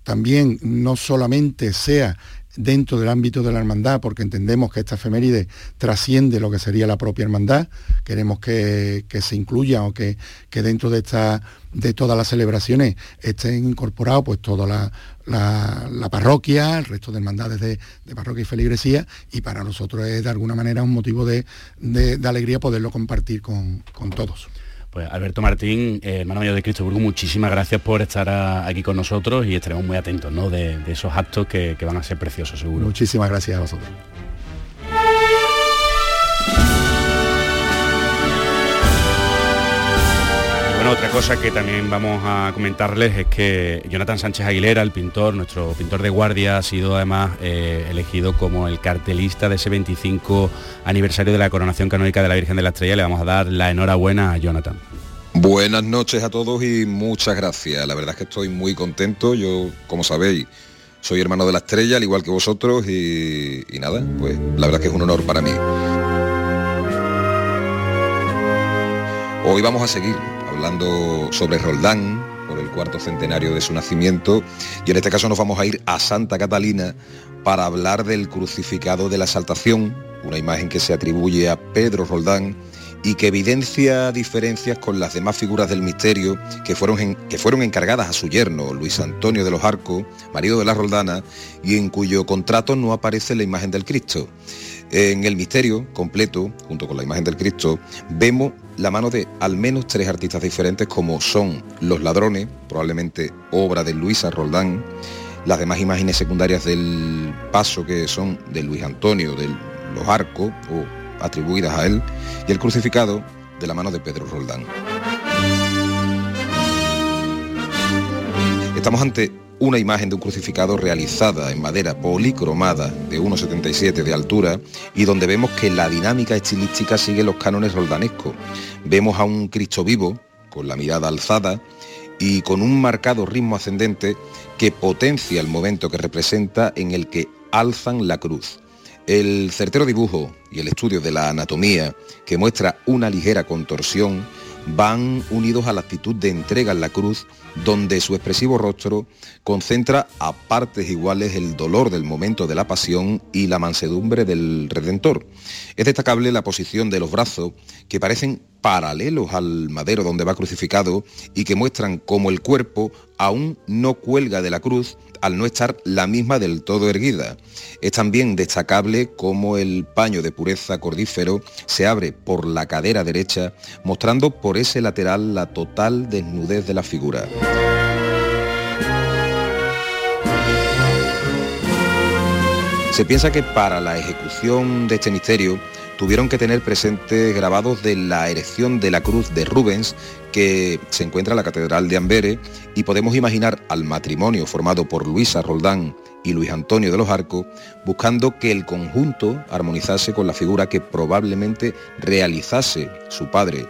también no solamente sea dentro del ámbito de la hermandad, porque entendemos que esta efeméride trasciende lo que sería la propia hermandad, queremos que, se incluya o que, dentro de, esta, de todas las celebraciones estén incorporados pues toda la, la, parroquia, el resto de hermandades de, parroquia y feligresía, y para nosotros es de alguna manera un motivo de, alegría poderlo compartir con, todos. Pues Alberto Martín, eh, hermano mayor de Cristo Burgo, muchísimas gracias por estar aquí con nosotros y estaremos muy atentos ¿no? de, esos actos que, que van a ser preciosos seguro. Muchísimas gracias a vosotros. Otra cosa que también vamos a comentarles es que Jonathan Sánchez Aguilera, el pintor, nuestro pintor de guardia, ha sido además eh, elegido como el cartelista de ese 25 aniversario de la coronación canónica de la Virgen de la Estrella. Le vamos a dar la enhorabuena a Jonathan. Buenas noches a todos y muchas gracias. La verdad es que estoy muy contento. Yo, como sabéis, soy hermano de la estrella, al igual que vosotros, y, y nada, pues la verdad es que es un honor para mí. Hoy vamos a seguir hablando sobre Roldán, por el cuarto centenario de su nacimiento, y en este caso nos vamos a ir a Santa Catalina para hablar del crucificado de la Exaltación, una imagen que se atribuye a Pedro Roldán y que evidencia diferencias con las demás figuras del misterio que fueron, que fueron encargadas a su yerno, Luis Antonio de los Arcos, marido de la Roldana, y en cuyo contrato no aparece la imagen del Cristo. En el misterio completo, junto con la imagen del Cristo, vemos la mano de al menos tres artistas diferentes como son Los Ladrones, probablemente obra de Luisa Roldán, las demás imágenes secundarias del paso que son de Luis Antonio de los Arcos o atribuidas a él, y el crucificado de la mano de Pedro Roldán. Estamos ante una imagen de un crucificado realizada en madera policromada de 1,77 de altura y donde vemos que la dinámica estilística sigue los cánones roldanescos. Vemos a un Cristo vivo, con la mirada alzada y con un marcado ritmo ascendente que potencia el momento que representa en el que alzan la cruz. El certero dibujo y el estudio de la anatomía, que muestra una ligera contorsión, van unidos a la actitud de entrega en la cruz, donde su expresivo rostro concentra a partes iguales el dolor del momento de la pasión y la mansedumbre del Redentor. Es destacable la posición de los brazos, que parecen paralelos al madero donde va crucificado y que muestran cómo el cuerpo aún no cuelga de la cruz al no estar la misma del todo erguida. Es también destacable cómo el paño de pureza cordífero se abre por la cadera derecha, mostrando por ese lateral la total desnudez de la figura. Se piensa que para la ejecución de este misterio tuvieron que tener presentes grabados de la erección de la cruz de Rubens que se encuentra en la Catedral de Amberes y podemos imaginar al matrimonio formado por Luisa Roldán y Luis Antonio de los Arcos buscando que el conjunto armonizase con la figura que probablemente realizase su padre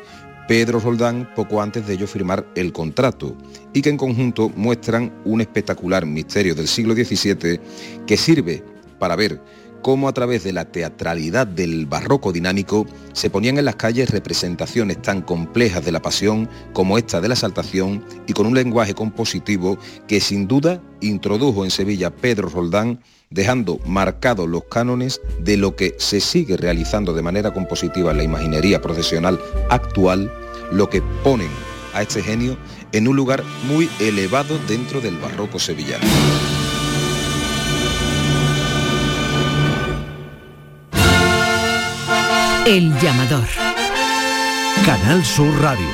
Pedro Roldán poco antes de ello firmar el contrato y que en conjunto muestran un espectacular misterio del siglo XVII que sirve para ver cómo a través de la teatralidad del barroco dinámico se ponían en las calles representaciones tan complejas de la pasión como esta de la exaltación y con un lenguaje compositivo que sin duda introdujo en Sevilla Pedro Roldán dejando marcados los cánones de lo que se sigue realizando de manera compositiva en la imaginería profesional actual, lo que ponen a este genio en un lugar muy elevado dentro del barroco sevillano. El llamador. Canal Sur Radio.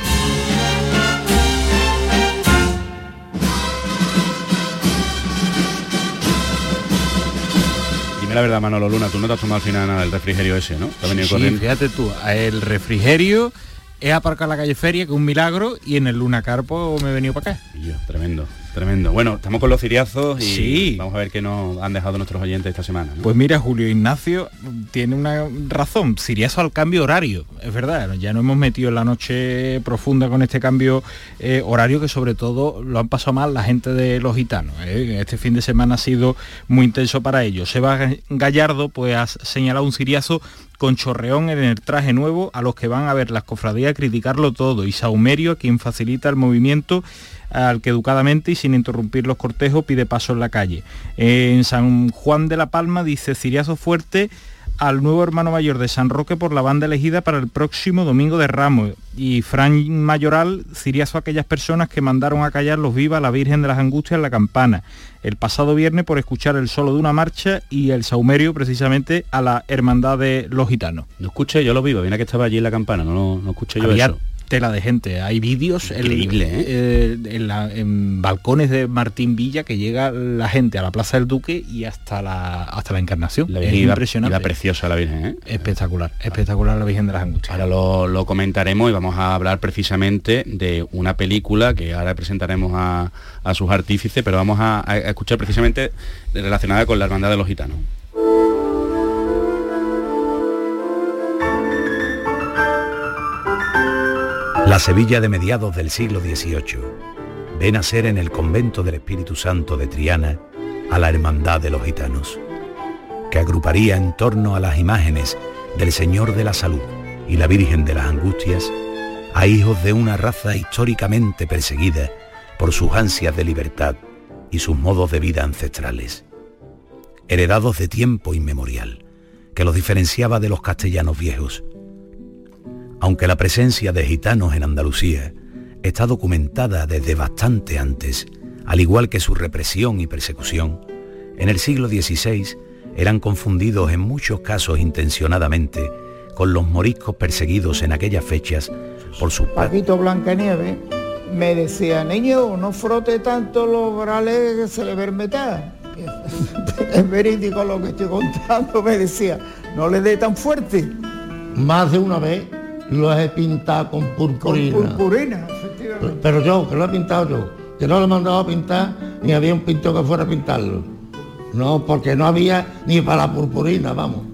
Dime la verdad, Manolo Luna, tú no te has tomado al final nada del refrigerio ese, ¿no? Te ha venido Sí, corriendo. fíjate tú, el refrigerio he aparcado en la calle Feria, que es un milagro, y en el Luna Carpo me he venido para acá. Yo, tremendo, tremendo. Bueno, estamos con los ciriazos y Sí. vamos a ver qué nos han dejado nuestros oyentes esta semana. ¿no? Pues mira, Julio Ignacio tiene una razón, Siriazo al cambio horario, es verdad, ya no hemos metido en la noche profunda con este cambio eh, horario que sobre todo lo han pasado mal la gente de los gitanos. ¿eh? Este fin de semana ha sido muy intenso para ellos. Seba Gallardo pues ha señalado un Siriazo con chorreón en el traje nuevo a los que van a ver las cofradías a criticarlo todo y Saumerio, quien facilita el movimiento al que educadamente y sin interrumpir los cortejos pide paso en la calle. En San Juan de la Palma dice Ciriazo Fuerte al nuevo hermano mayor de San Roque por la banda elegida para el próximo domingo de Ramos. Y Fran Mayoral, Ciriazo a aquellas personas que mandaron a callar los vivas a la Virgen de las Angustias en la campana. El pasado viernes por escuchar el solo de una marcha y el saumerio precisamente a la Hermandad de los Gitanos. No escuché, yo lo vivo, viene que estaba allí en la campana, no, no escuché yo Había eso. Tela de gente. Hay vídeos en- Increíble, ¿eh? eh, en, la- en balcones de Martín Villa que llega la gente a la Plaza del Duque y hasta la hasta la Encarnación. La es Virgen iba- impresionante. iba preciosa la Virgen, ¿eh? Espectacular, espectacular la Virgen de las Angustias. Ahora lo, lo comentaremos y vamos a hablar precisamente de una película que ahora presentaremos a, a sus artífices, pero vamos a, a escuchar precisamente relacionada con la Hermandad de los Gitanos. La Sevilla de mediados del siglo XVIII ve nacer en el convento del Espíritu Santo de Triana a la Hermandad de los Gitanos, que agruparía en torno a las imágenes del Señor de la Salud y la Virgen de las Angustias a hijos de una raza históricamente perseguida por sus ansias de libertad y sus modos de vida ancestrales, heredados de tiempo inmemorial, que los diferenciaba de los castellanos viejos aunque la presencia de gitanos en Andalucía está documentada desde bastante antes, al igual que su represión y persecución, en el siglo XVI eran confundidos en muchos casos intencionadamente con los moriscos perseguidos en aquellas fechas por sus pa- Paquito Blancanieves me decía, niño, no frote tanto los brales que se le ve el metal. (laughs) Es verídico lo que estoy contando, me decía, no le dé tan fuerte. Más de una vez lo he pintado con purpurina. Con purpurina, efectivamente. Pero yo, que lo he pintado yo, que no lo he mandado a pintar, ni había un pintor que fuera a pintarlo. No, porque no había ni para la purpurina, vamos.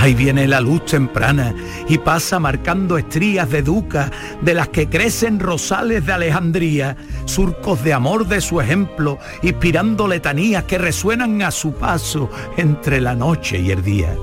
Ahí viene la luz temprana y pasa marcando estrías de duca de las que crecen rosales de Alejandría, surcos de amor de su ejemplo, inspirando letanías que resuenan a su paso entre la noche y el día.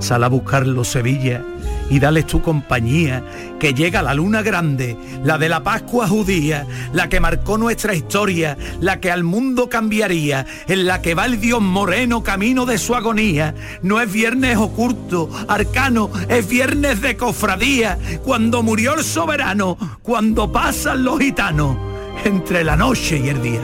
Sal a buscarlo Sevilla y dales tu compañía, que llega la luna grande, la de la Pascua judía, la que marcó nuestra historia, la que al mundo cambiaría, en la que va el Dios moreno camino de su agonía. No es viernes oculto, arcano, es viernes de cofradía, cuando murió el soberano, cuando pasan los gitanos, entre la noche y el día.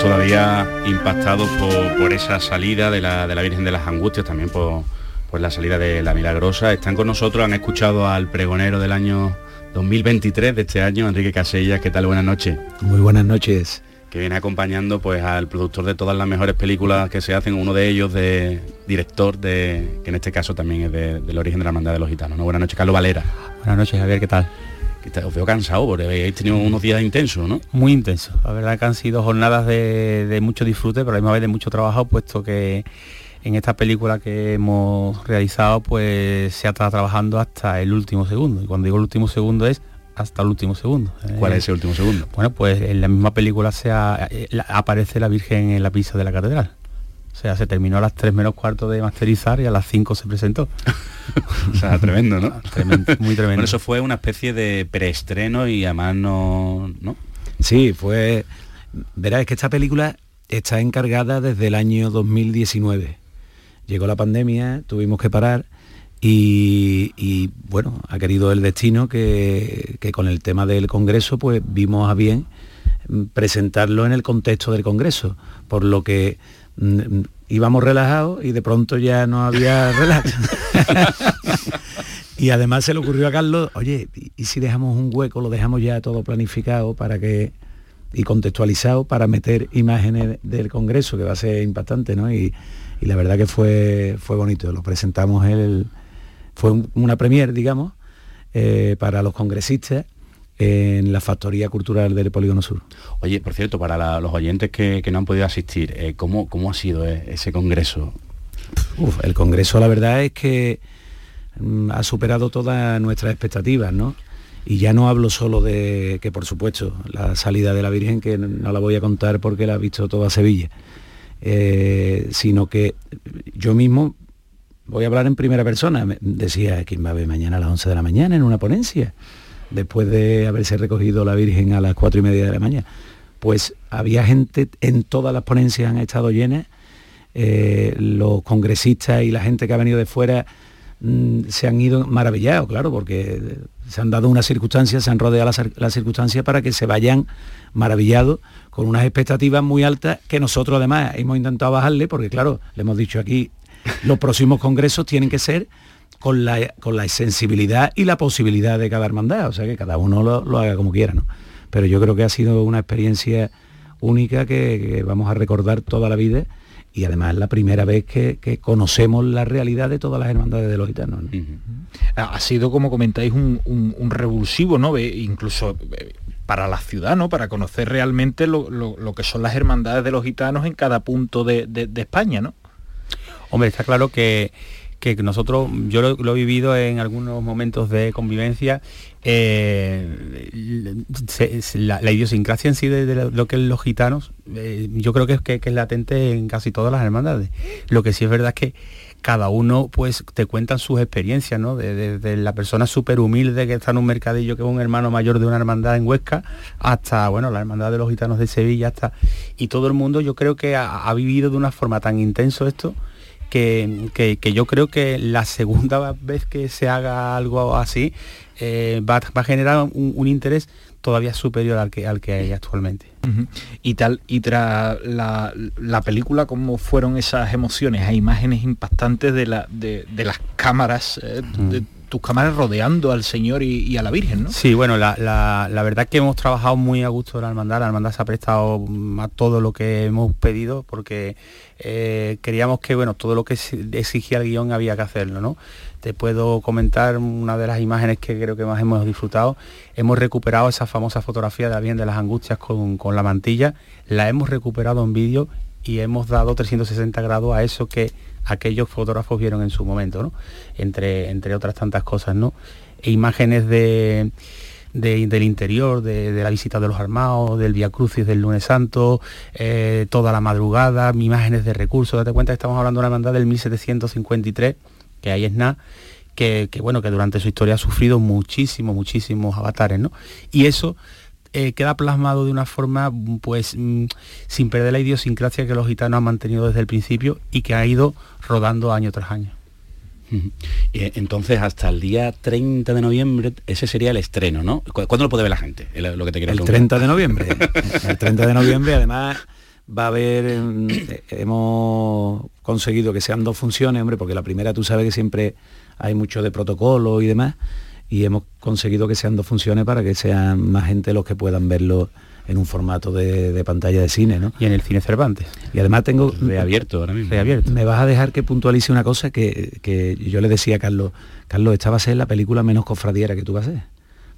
Todavía impactados por, por esa salida de la, de la Virgen de las Angustias, también por, por la salida de la Milagrosa. Están con nosotros, han escuchado al pregonero del año 2023 de este año, Enrique Casellas. ¿Qué tal? Buenas noches. Muy buenas noches. Que viene acompañando pues al productor de todas las mejores películas que se hacen, uno de ellos de director de, que en este caso también es de- del origen de la hermandad de los gitanos. ¿no? Buenas noches, Carlos Valera. Buenas noches, Javier, ¿qué tal? Que te- Os veo cansado porque habéis tenido unos días intensos, ¿no? Muy intenso. La verdad que han sido jornadas de, de mucho disfrute, pero a la misma vez de mucho trabajo, puesto que en esta película que hemos realizado, pues se ha estado trabajando hasta el último segundo. Y cuando digo el último segundo es hasta el último segundo. ¿Cuál Eh, es ese último segundo? Bueno, pues en la misma película se ha- eh, la- aparece la Virgen en la pista de la catedral. O sea, se terminó a las 3 menos cuarto de masterizar y a las 5 se presentó. (laughs) O sea, tremendo, ¿no? (laughs) Tremendo, muy tremendo. Bueno, eso fue una especie de preestreno y además no... ¿no? Sí, fue... Verás, es que esta película está encargada desde el año 2019. Llegó la pandemia, tuvimos que parar y, y, bueno, ha querido el destino que, que con el tema del Congreso pues vimos a bien presentarlo en el contexto del Congreso, por lo que íbamos relajados y de pronto ya no había (laughs) relax. y además se le ocurrió a Carlos, oye, ¿y- ¿y si dejamos un hueco, lo dejamos ya todo planificado para que y contextualizado para meter imágenes del Congreso, que va a ser impactante, ¿no? Y, y la verdad que fue, fue bonito. Lo presentamos el. Fue un- una premier, digamos, eh, para los congresistas en la Factoría Cultural del Polígono Sur. Oye, por cierto, para la- los oyentes que, que no han podido asistir, eh, ¿cómo, ¿cómo ha sido eh, ese congreso? Uf, el Congreso la verdad es que mm, ha superado todas nuestras expectativas, ¿no? Y ya no hablo solo de que, por supuesto, la salida de la Virgen, que no la voy a contar porque la ha visto toda Sevilla, eh, sino que yo mismo voy a hablar en primera persona. Decía, ¿quién va a ver mañana a las 11 de la mañana en una ponencia? Después de haberse recogido la Virgen a las 4 y media de la mañana. Pues había gente, en todas las ponencias han estado llenas, eh, los congresistas y la gente que ha venido de fuera mm, se han ido maravillados, claro, porque se han dado unas circunstancias, se han rodeado las circunstancias para que se vayan maravillados con unas expectativas muy altas que nosotros además hemos intentado bajarle, porque claro, le hemos dicho aquí, los próximos congresos tienen que ser con la, con la sensibilidad y la posibilidad de cada hermandad, o sea que cada uno lo, lo haga como quiera, ¿no? Pero yo creo que ha sido una experiencia única que, que vamos a recordar toda la vida y además es la primera vez que, que conocemos la realidad de todas las hermandades de los gitanos. ¿no? ha ha sido, como comentáis, un, un- un revulsivo, ¿no? Incluso eh, para la ciudad, ¿no? Para conocer realmente lo, lo- lo que son las hermandades de los gitanos en cada punto de, de- de España, ¿no? Hombre, está claro que, que nosotros, yo lo, he vivido en algunos momentos de convivencia, eh, la, idiosincrasia en sí de, lo- que es los gitanos, eh, yo creo que es, que, que es latente en casi todas las hermandades. Lo que sí es verdad es que cada uno pues te cuentan sus experiencias, ¿no? De, de- de la persona súper humilde que está en un mercadillo que es un hermano mayor de una hermandad en Huesca, hasta, bueno, la hermandad de los gitanos de Sevilla, hasta... Y todo el mundo yo creo que ha, ha vivido de una forma tan intenso esto que, que- que yo creo que la segunda (laughs) vez que se haga algo así eh, va, va a generar un, un interés todavía superior al que, al que hay actualmente. Y tal, y tras la, la película, ¿cómo fueron esas emociones? Hay imágenes impactantes de, la, de, de las cámaras, eh, de tus cámaras rodeando al Señor y, a la Virgen, ¿no? Sí, bueno, la, la- verdad que hemos trabajado muy a gusto de la hermandad, la hermandad se ha prestado a todo lo que hemos pedido porque eh, queríamos que, bueno, todo lo que exigía el guion había que hacerlo, ¿no? Te puedo comentar una de las imágenes que creo que más hemos disfrutado. Hemos recuperado esa famosa fotografía de la Virgen de las Angustias con, con la mantilla, la hemos recuperado en vídeo y hemos dado 360 grados a eso que aquellos fotógrafos vieron en su momento, ¿no? Entre, entre otras tantas cosas, ¿no? E imágenes de, de- del interior, de, de la visita de los armados, del Via Crucis del lunes santo, eh, toda la madrugada, imágenes de recursos. Date cuenta que estamos hablando de una hermandad del 1753, que ahí es nada, que, que, bueno, que durante su historia ha sufrido muchísimos, muchísimos avatares, ¿no? Y eso eh, queda plasmado de una forma, pues, mm, sin perder la idiosincrasia que los gitanos han mantenido desde el principio y que ha ido rodando año tras año. Y, Entonces, hasta el día 30 de noviembre, ese sería el estreno, ¿no? ¿Cu- ¿Cuándo lo puede ver la gente? Lo que te El preguntar. 30 de noviembre. (laughs) El 30 de noviembre, además, va a haber, mm, hemos conseguido que sean dos funciones, hombre, porque la primera tú sabes que siempre hay mucho de protocolo y demás, y hemos conseguido que sean dos funciones para que sean más gente los que puedan verlo en un formato de, pantalla de cine, ¿no? Y en el cine Cervantes. Y además tengo... Reabierto ahora mismo. Reabierto. Me vas a dejar que puntualice una cosa que, que yo le decía a Carlos, Carlos, esta va a ser la película menos cofradiera que tú vas a hacer.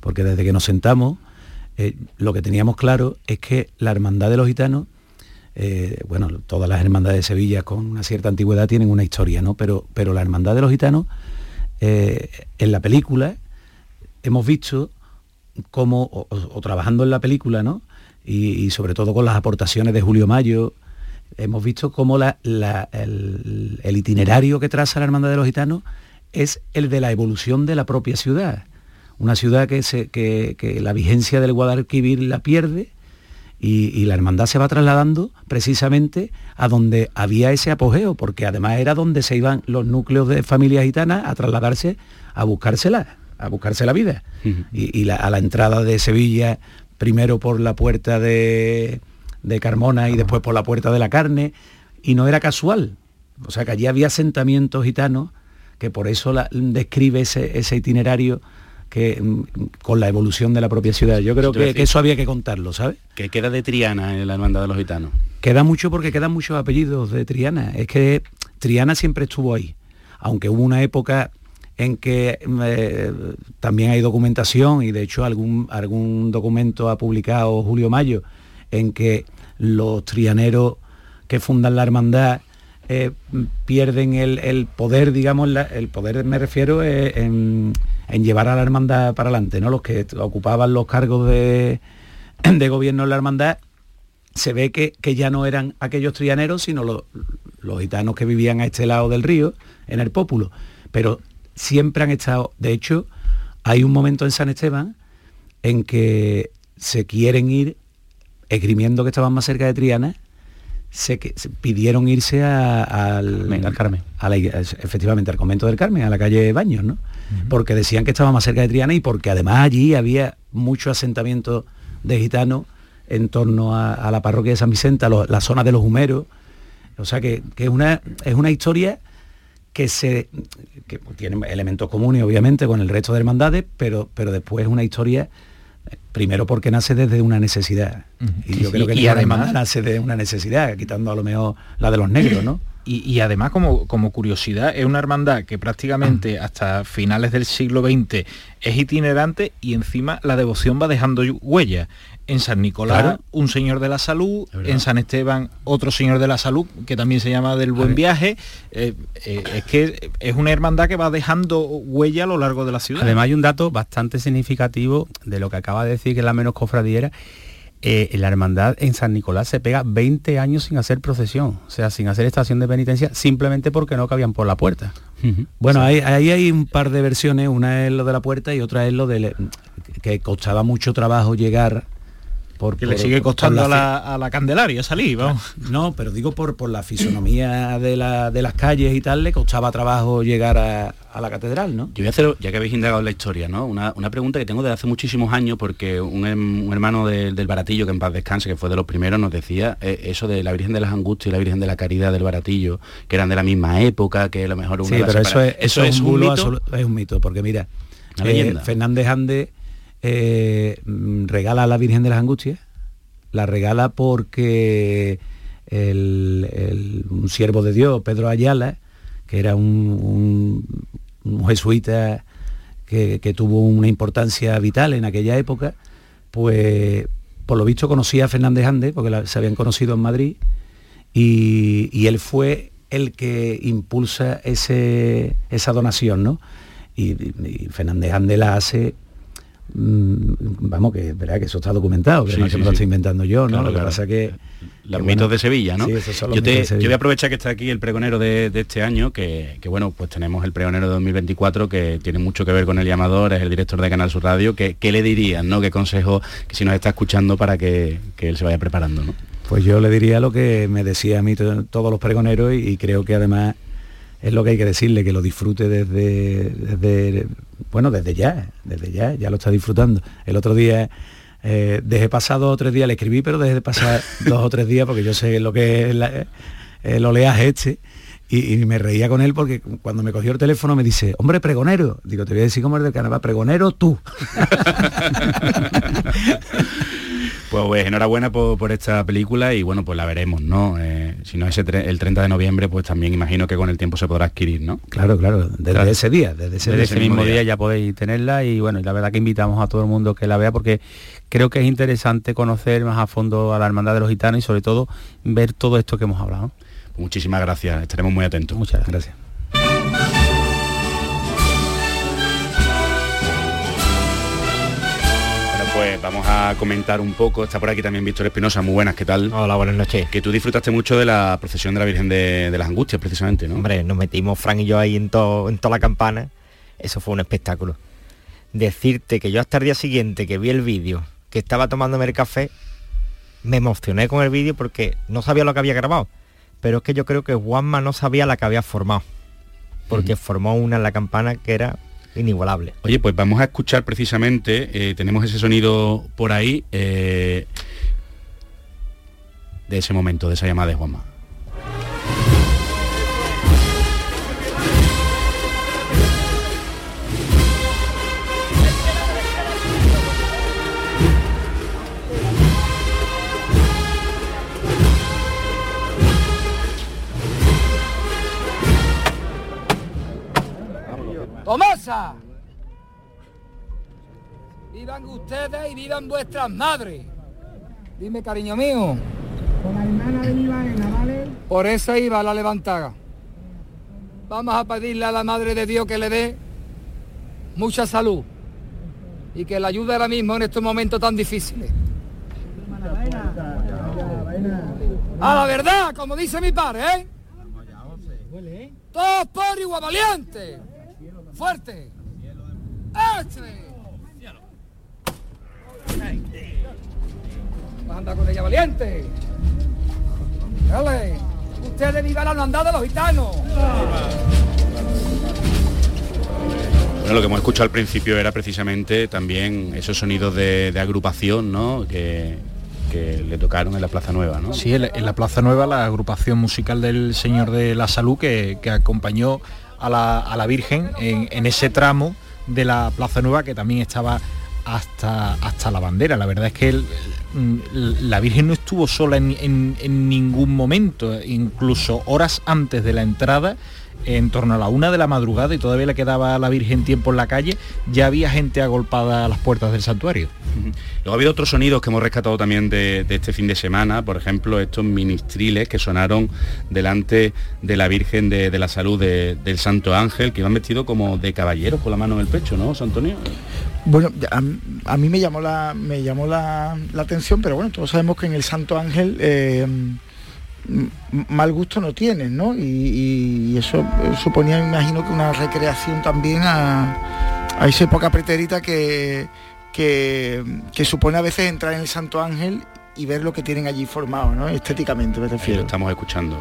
Porque desde que nos sentamos, eh, lo que teníamos claro es que la hermandad de los gitanos, eh, bueno, todas las hermandades de Sevilla con una cierta antigüedad tienen una historia, ¿no? Pero, pero la hermandad de los gitanos, eh, en la película, hemos visto cómo, o, trabajando en la película, ¿no? Y, sobre todo con las aportaciones de Julio Mayo, hemos visto cómo el, itinerario que traza la Hermandad de los Gitanos es el de la evolución de la propia ciudad. Una ciudad que, la vigencia del Guadalquivir la pierde y, y, la hermandad se va trasladando precisamente a donde había ese apogeo, porque además era donde se iban los núcleos de familias gitanas a trasladarse a buscársela a buscarse la vida. Y, a la entrada de Sevilla, primero por la puerta de, Carmona y después por la puerta de la carne, y no era casual. O sea que allí había asentamientos gitanos, que por eso describe ese, itinerario que, mm, con la evolución de la propia ciudad. Yo creo que, eso había que contarlo, ¿sabes? Que queda de Triana en la hermandad de los gitanos. Queda mucho porque quedan muchos apellidos de Triana. Es que Triana siempre estuvo ahí. Aunque hubo una época en que también hay documentación y de hecho algún, algún documento ha publicado Julio Mayo en que los trianeros que fundan la hermandad eh, pierden el, poder, digamos, el poder me refiero eh, en, llevar a la hermandad para adelante, ¿no? Los que ocupaban los cargos de, (clears throat) gobierno en la hermandad, se ve que, ya no eran aquellos trianeros, sino los, los gitanos que vivían a este lado del río, en el pópulo. Pero siempre han estado, de hecho, hay un momento en San Esteban en que se quieren ir, esgrimiendo que estaban más cerca de Triana, se, pidieron irse al, al Carmen. efectivamente, al convento del Carmen, a la calle Baños, ¿no? Porque decían que estaba más cerca de Triana y porque además allí había mucho asentamiento de gitanos en torno a, la parroquia de San Vicente, la zona de los humeros. O sea que, que una, es una historia que, se, que tiene elementos comunes obviamente con el resto de hermandades, pero, pero después es una historia, primero porque nace desde una necesidad. Y yo creo que y además nace de una necesidad, quitando a lo mejor la de los negros, ¿no? Y, además, como, como, curiosidad, es una hermandad que prácticamente hasta finales del siglo XX es itinerante y encima la devoción va dejando huella en San Nicolás un señor de la salud, en San Esteban otro señor de la salud que también se llama del buen viaje. Eh, eh, es que es una hermandad que va dejando huella a lo largo de la ciudad. Además hay un dato bastante significativo de lo que acaba de decir que es la menos cofradiera. Eh, la hermandad en San Nicolás se pega 20 años sin hacer procesión, o sea, sin hacer estación de penitencia, simplemente porque no cabían por la puerta. Bueno, ahí, hay un par de versiones, una es lo de la puerta y otra es lo de que costaba mucho trabajo llegar que le sigue costando a, la, Candelaria salir, vamos. No, pero digo por, por la fisonomía de, las calles y tal, le costaba trabajo llegar a, la catedral, ¿no? Yo voy a hacer, ya que habéis indagado en la historia, ¿no? Una, pregunta que tengo desde hace muchísimos años, porque un, hermano del Baratillo, que en paz descanse, que fue de los primeros, nos decía eh, eso de la Virgen de las Angustias y la Virgen de la Caridad del Baratillo, que eran de la misma época, que a lo mejor una Sí, pero eso es, eso, es, un, mito. es un mito, porque mira, eh, Fernández Ande eh, regala a la Virgen de las Angustias, la regala porque un siervo de Dios, Pedro Ayala, que era un, jesuita que, tuvo una importancia vital en aquella época, pues por lo visto conocía a Fernández Ande, porque se habían conocido en Madrid, y, él fue el que impulsa esa donación, ¿no? Y, y Fernández Ande la hace Mm, vamos, que verdad que eso está documentado, que no lo estoy inventando yo, ¿no? lo que pasa que... Los mitos de Sevilla, ¿no? yo, voy a aprovechar que está aquí el pregonero de, este año, que, bueno, pues tenemos el pregonero de 2024 que tiene mucho que ver con el llamador, es el director de Canal Sur Radio, que, ¿qué le dirían, no? ¿Qué consejo, que si nos está escuchando para que, él se vaya preparando, ¿no? Pues yo le diría lo que me decía a mí todos los pregoneros y creo que además es lo que hay que decirle, que lo disfrute desde, desde, bueno, desde ya, desde ya, ya lo está disfrutando. El otro día eh, dejé pasar dos o tres días, le escribí, pero dejé de pasar (laughs) dos o tres días porque yo sé lo que es la- el oleaje este. Y, y me reía con él porque cuando me cogió el teléfono me dice, hombre, pregonero. Digo, te voy a decir cómo es del carnaval, pregonero tú. (laughs) Pues, pues, enhorabuena por, por esta película y bueno, pues la veremos, ¿no? Eh, si no es el 30 de noviembre, pues también imagino que con el tiempo se podrá adquirir, ¿no? Claro, claro, desde ese día, desde ese, Desde ese mismo día. ya podéis tenerla y bueno, y la verdad que invitamos a todo el mundo que la vea porque creo que es interesante conocer más a fondo a la Hermandad de los Gitanos y sobre todo ver todo esto que hemos hablado. Muchísimas gracias, estaremos muy atentos. Muchas gracias. Vamos a comentar un poco. Está por aquí también Víctor Espinosa. Muy buenas, ¿qué tal? Hola, buenas noches. Que tú disfrutaste mucho de la procesión de la Virgen de, de las Angustias, precisamente, ¿no? Hombre, nos metimos Fran y yo ahí en toda la campana. Eso fue un espectáculo. Decirte que yo hasta el día siguiente que vi el vídeo, que estaba tomándome el café, me emocioné con el vídeo porque no sabía lo que había grabado. Pero es que yo creo que Juanma no sabía la que había formado. Porque formó una en la campana que era inigualable. Oye, pues vamos a escuchar precisamente, eh, tenemos ese sonido por ahí, eh, de ese momento, de esa llamada de Juanma. ¡Tomasa! Vivan ustedes y vivan vuestras madres. Dime, cariño mío. Con la hermana de mi vaina, ¿vale? Por eso iba la levantada. Vamos a pedirle a la Madre de Dios que le dé mucha salud y que la ayude ahora mismo en estos momentos tan difíciles. A la verdad, como dice mi padre, ¿eh? Todos por igual valiente. Fuerte. ¡Este! Vas a andar con ella valiente. Dale. Ustedes vivan la hermandad de los gitanos. Bueno, lo que hemos escuchado al principio era precisamente también esos sonidos de, de agrupación, ¿no? Que, que le tocaron en la Plaza Nueva, ¿no? Sí, en la- en la Plaza Nueva, la agrupación musical del Señor de la Salud que, que acompañó a la, Virgen en, ese tramo de la Plaza Nueva que también estaba hasta, hasta la bandera. La verdad es que la Virgen no estuvo sola en ningún momento, incluso horas antes de la entrada. En torno a la una de la madrugada y todavía le quedaba a la Virgen tiempo en la calle, ya había gente agolpada a las puertas del santuario. Luego ha habido otros sonidos que hemos rescatado también de, de este fin de semana, por ejemplo, estos ministriles que sonaron delante de la Virgen de, de la Salud de- del Santo Ángel, que iban vestidos como de caballeros con la mano en el pecho, ¿no, San Antonio? Bueno, a, a mí me llamó la me llamó la, la atención, pero bueno, todos sabemos que en el Santo Ángel eh, mal gusto no tienen, ¿no? Y, eso eh, suponía, me imagino, que una recreación también a, a esa época pretérita que, que, que supone a veces entrar en el Santo Ángel y ver lo que tienen allí formado, ¿no? Estéticamente me refiero. estamos escuchando.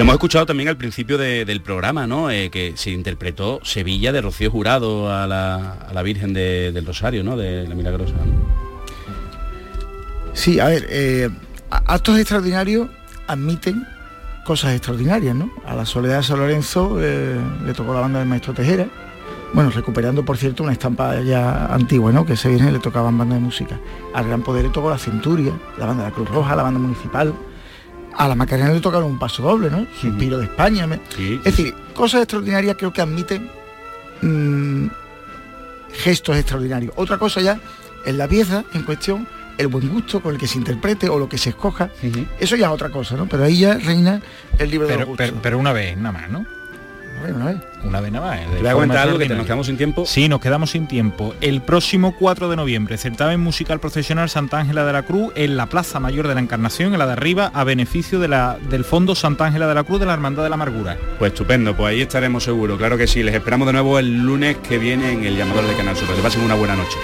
Lo hemos escuchado también al principio de- del programa, ¿no? Eh, que se interpretó Sevilla de Rocío Jurado a la, Virgen de- del Rosario, ¿no? De la Milagrosa. ¿no? Sí, a ver, eh, actos extraordinarios admiten cosas extraordinarias, ¿no? A la Soledad de San Lorenzo eh, le tocó la banda del maestro Tejera, bueno, recuperando por cierto una estampa ya antigua, ¿no? Que ese viernes le tocaban banda de música. Al Gran Poder le tocó la Centuria, la banda de la Cruz Roja, la banda municipal. A la Macarena le tocaron un paso doble, ¿no? Suspiro de España. me- Es decir, cosas extraordinarias creo que admiten mm, gestos extraordinarios. Otra cosa ya es la pieza en cuestión, el buen gusto con el que se interprete o lo que se escoja. Eso ya es otra cosa, ¿no? Pero ahí ya reina el libro de los gustos. pero, pero una vez, nada más, ¿no? Una vez. Una vez nada más. Te voy a comentar algo que nos quedamos sin tiempo. Sí, nos quedamos sin tiempo. El próximo 4 de noviembre, certamen musical profesional Santa Ángela de la Cruz en la Plaza Mayor de la Encarnación, en la de arriba, a beneficio de la, del Fondo Santa Ángela de la Cruz de la Hermandad de la Amargura. Pues estupendo, pues ahí estaremos seguros. Claro que sí, les esperamos de nuevo el lunes que viene en el llamador de Canal Super. Que pasen una buena noche.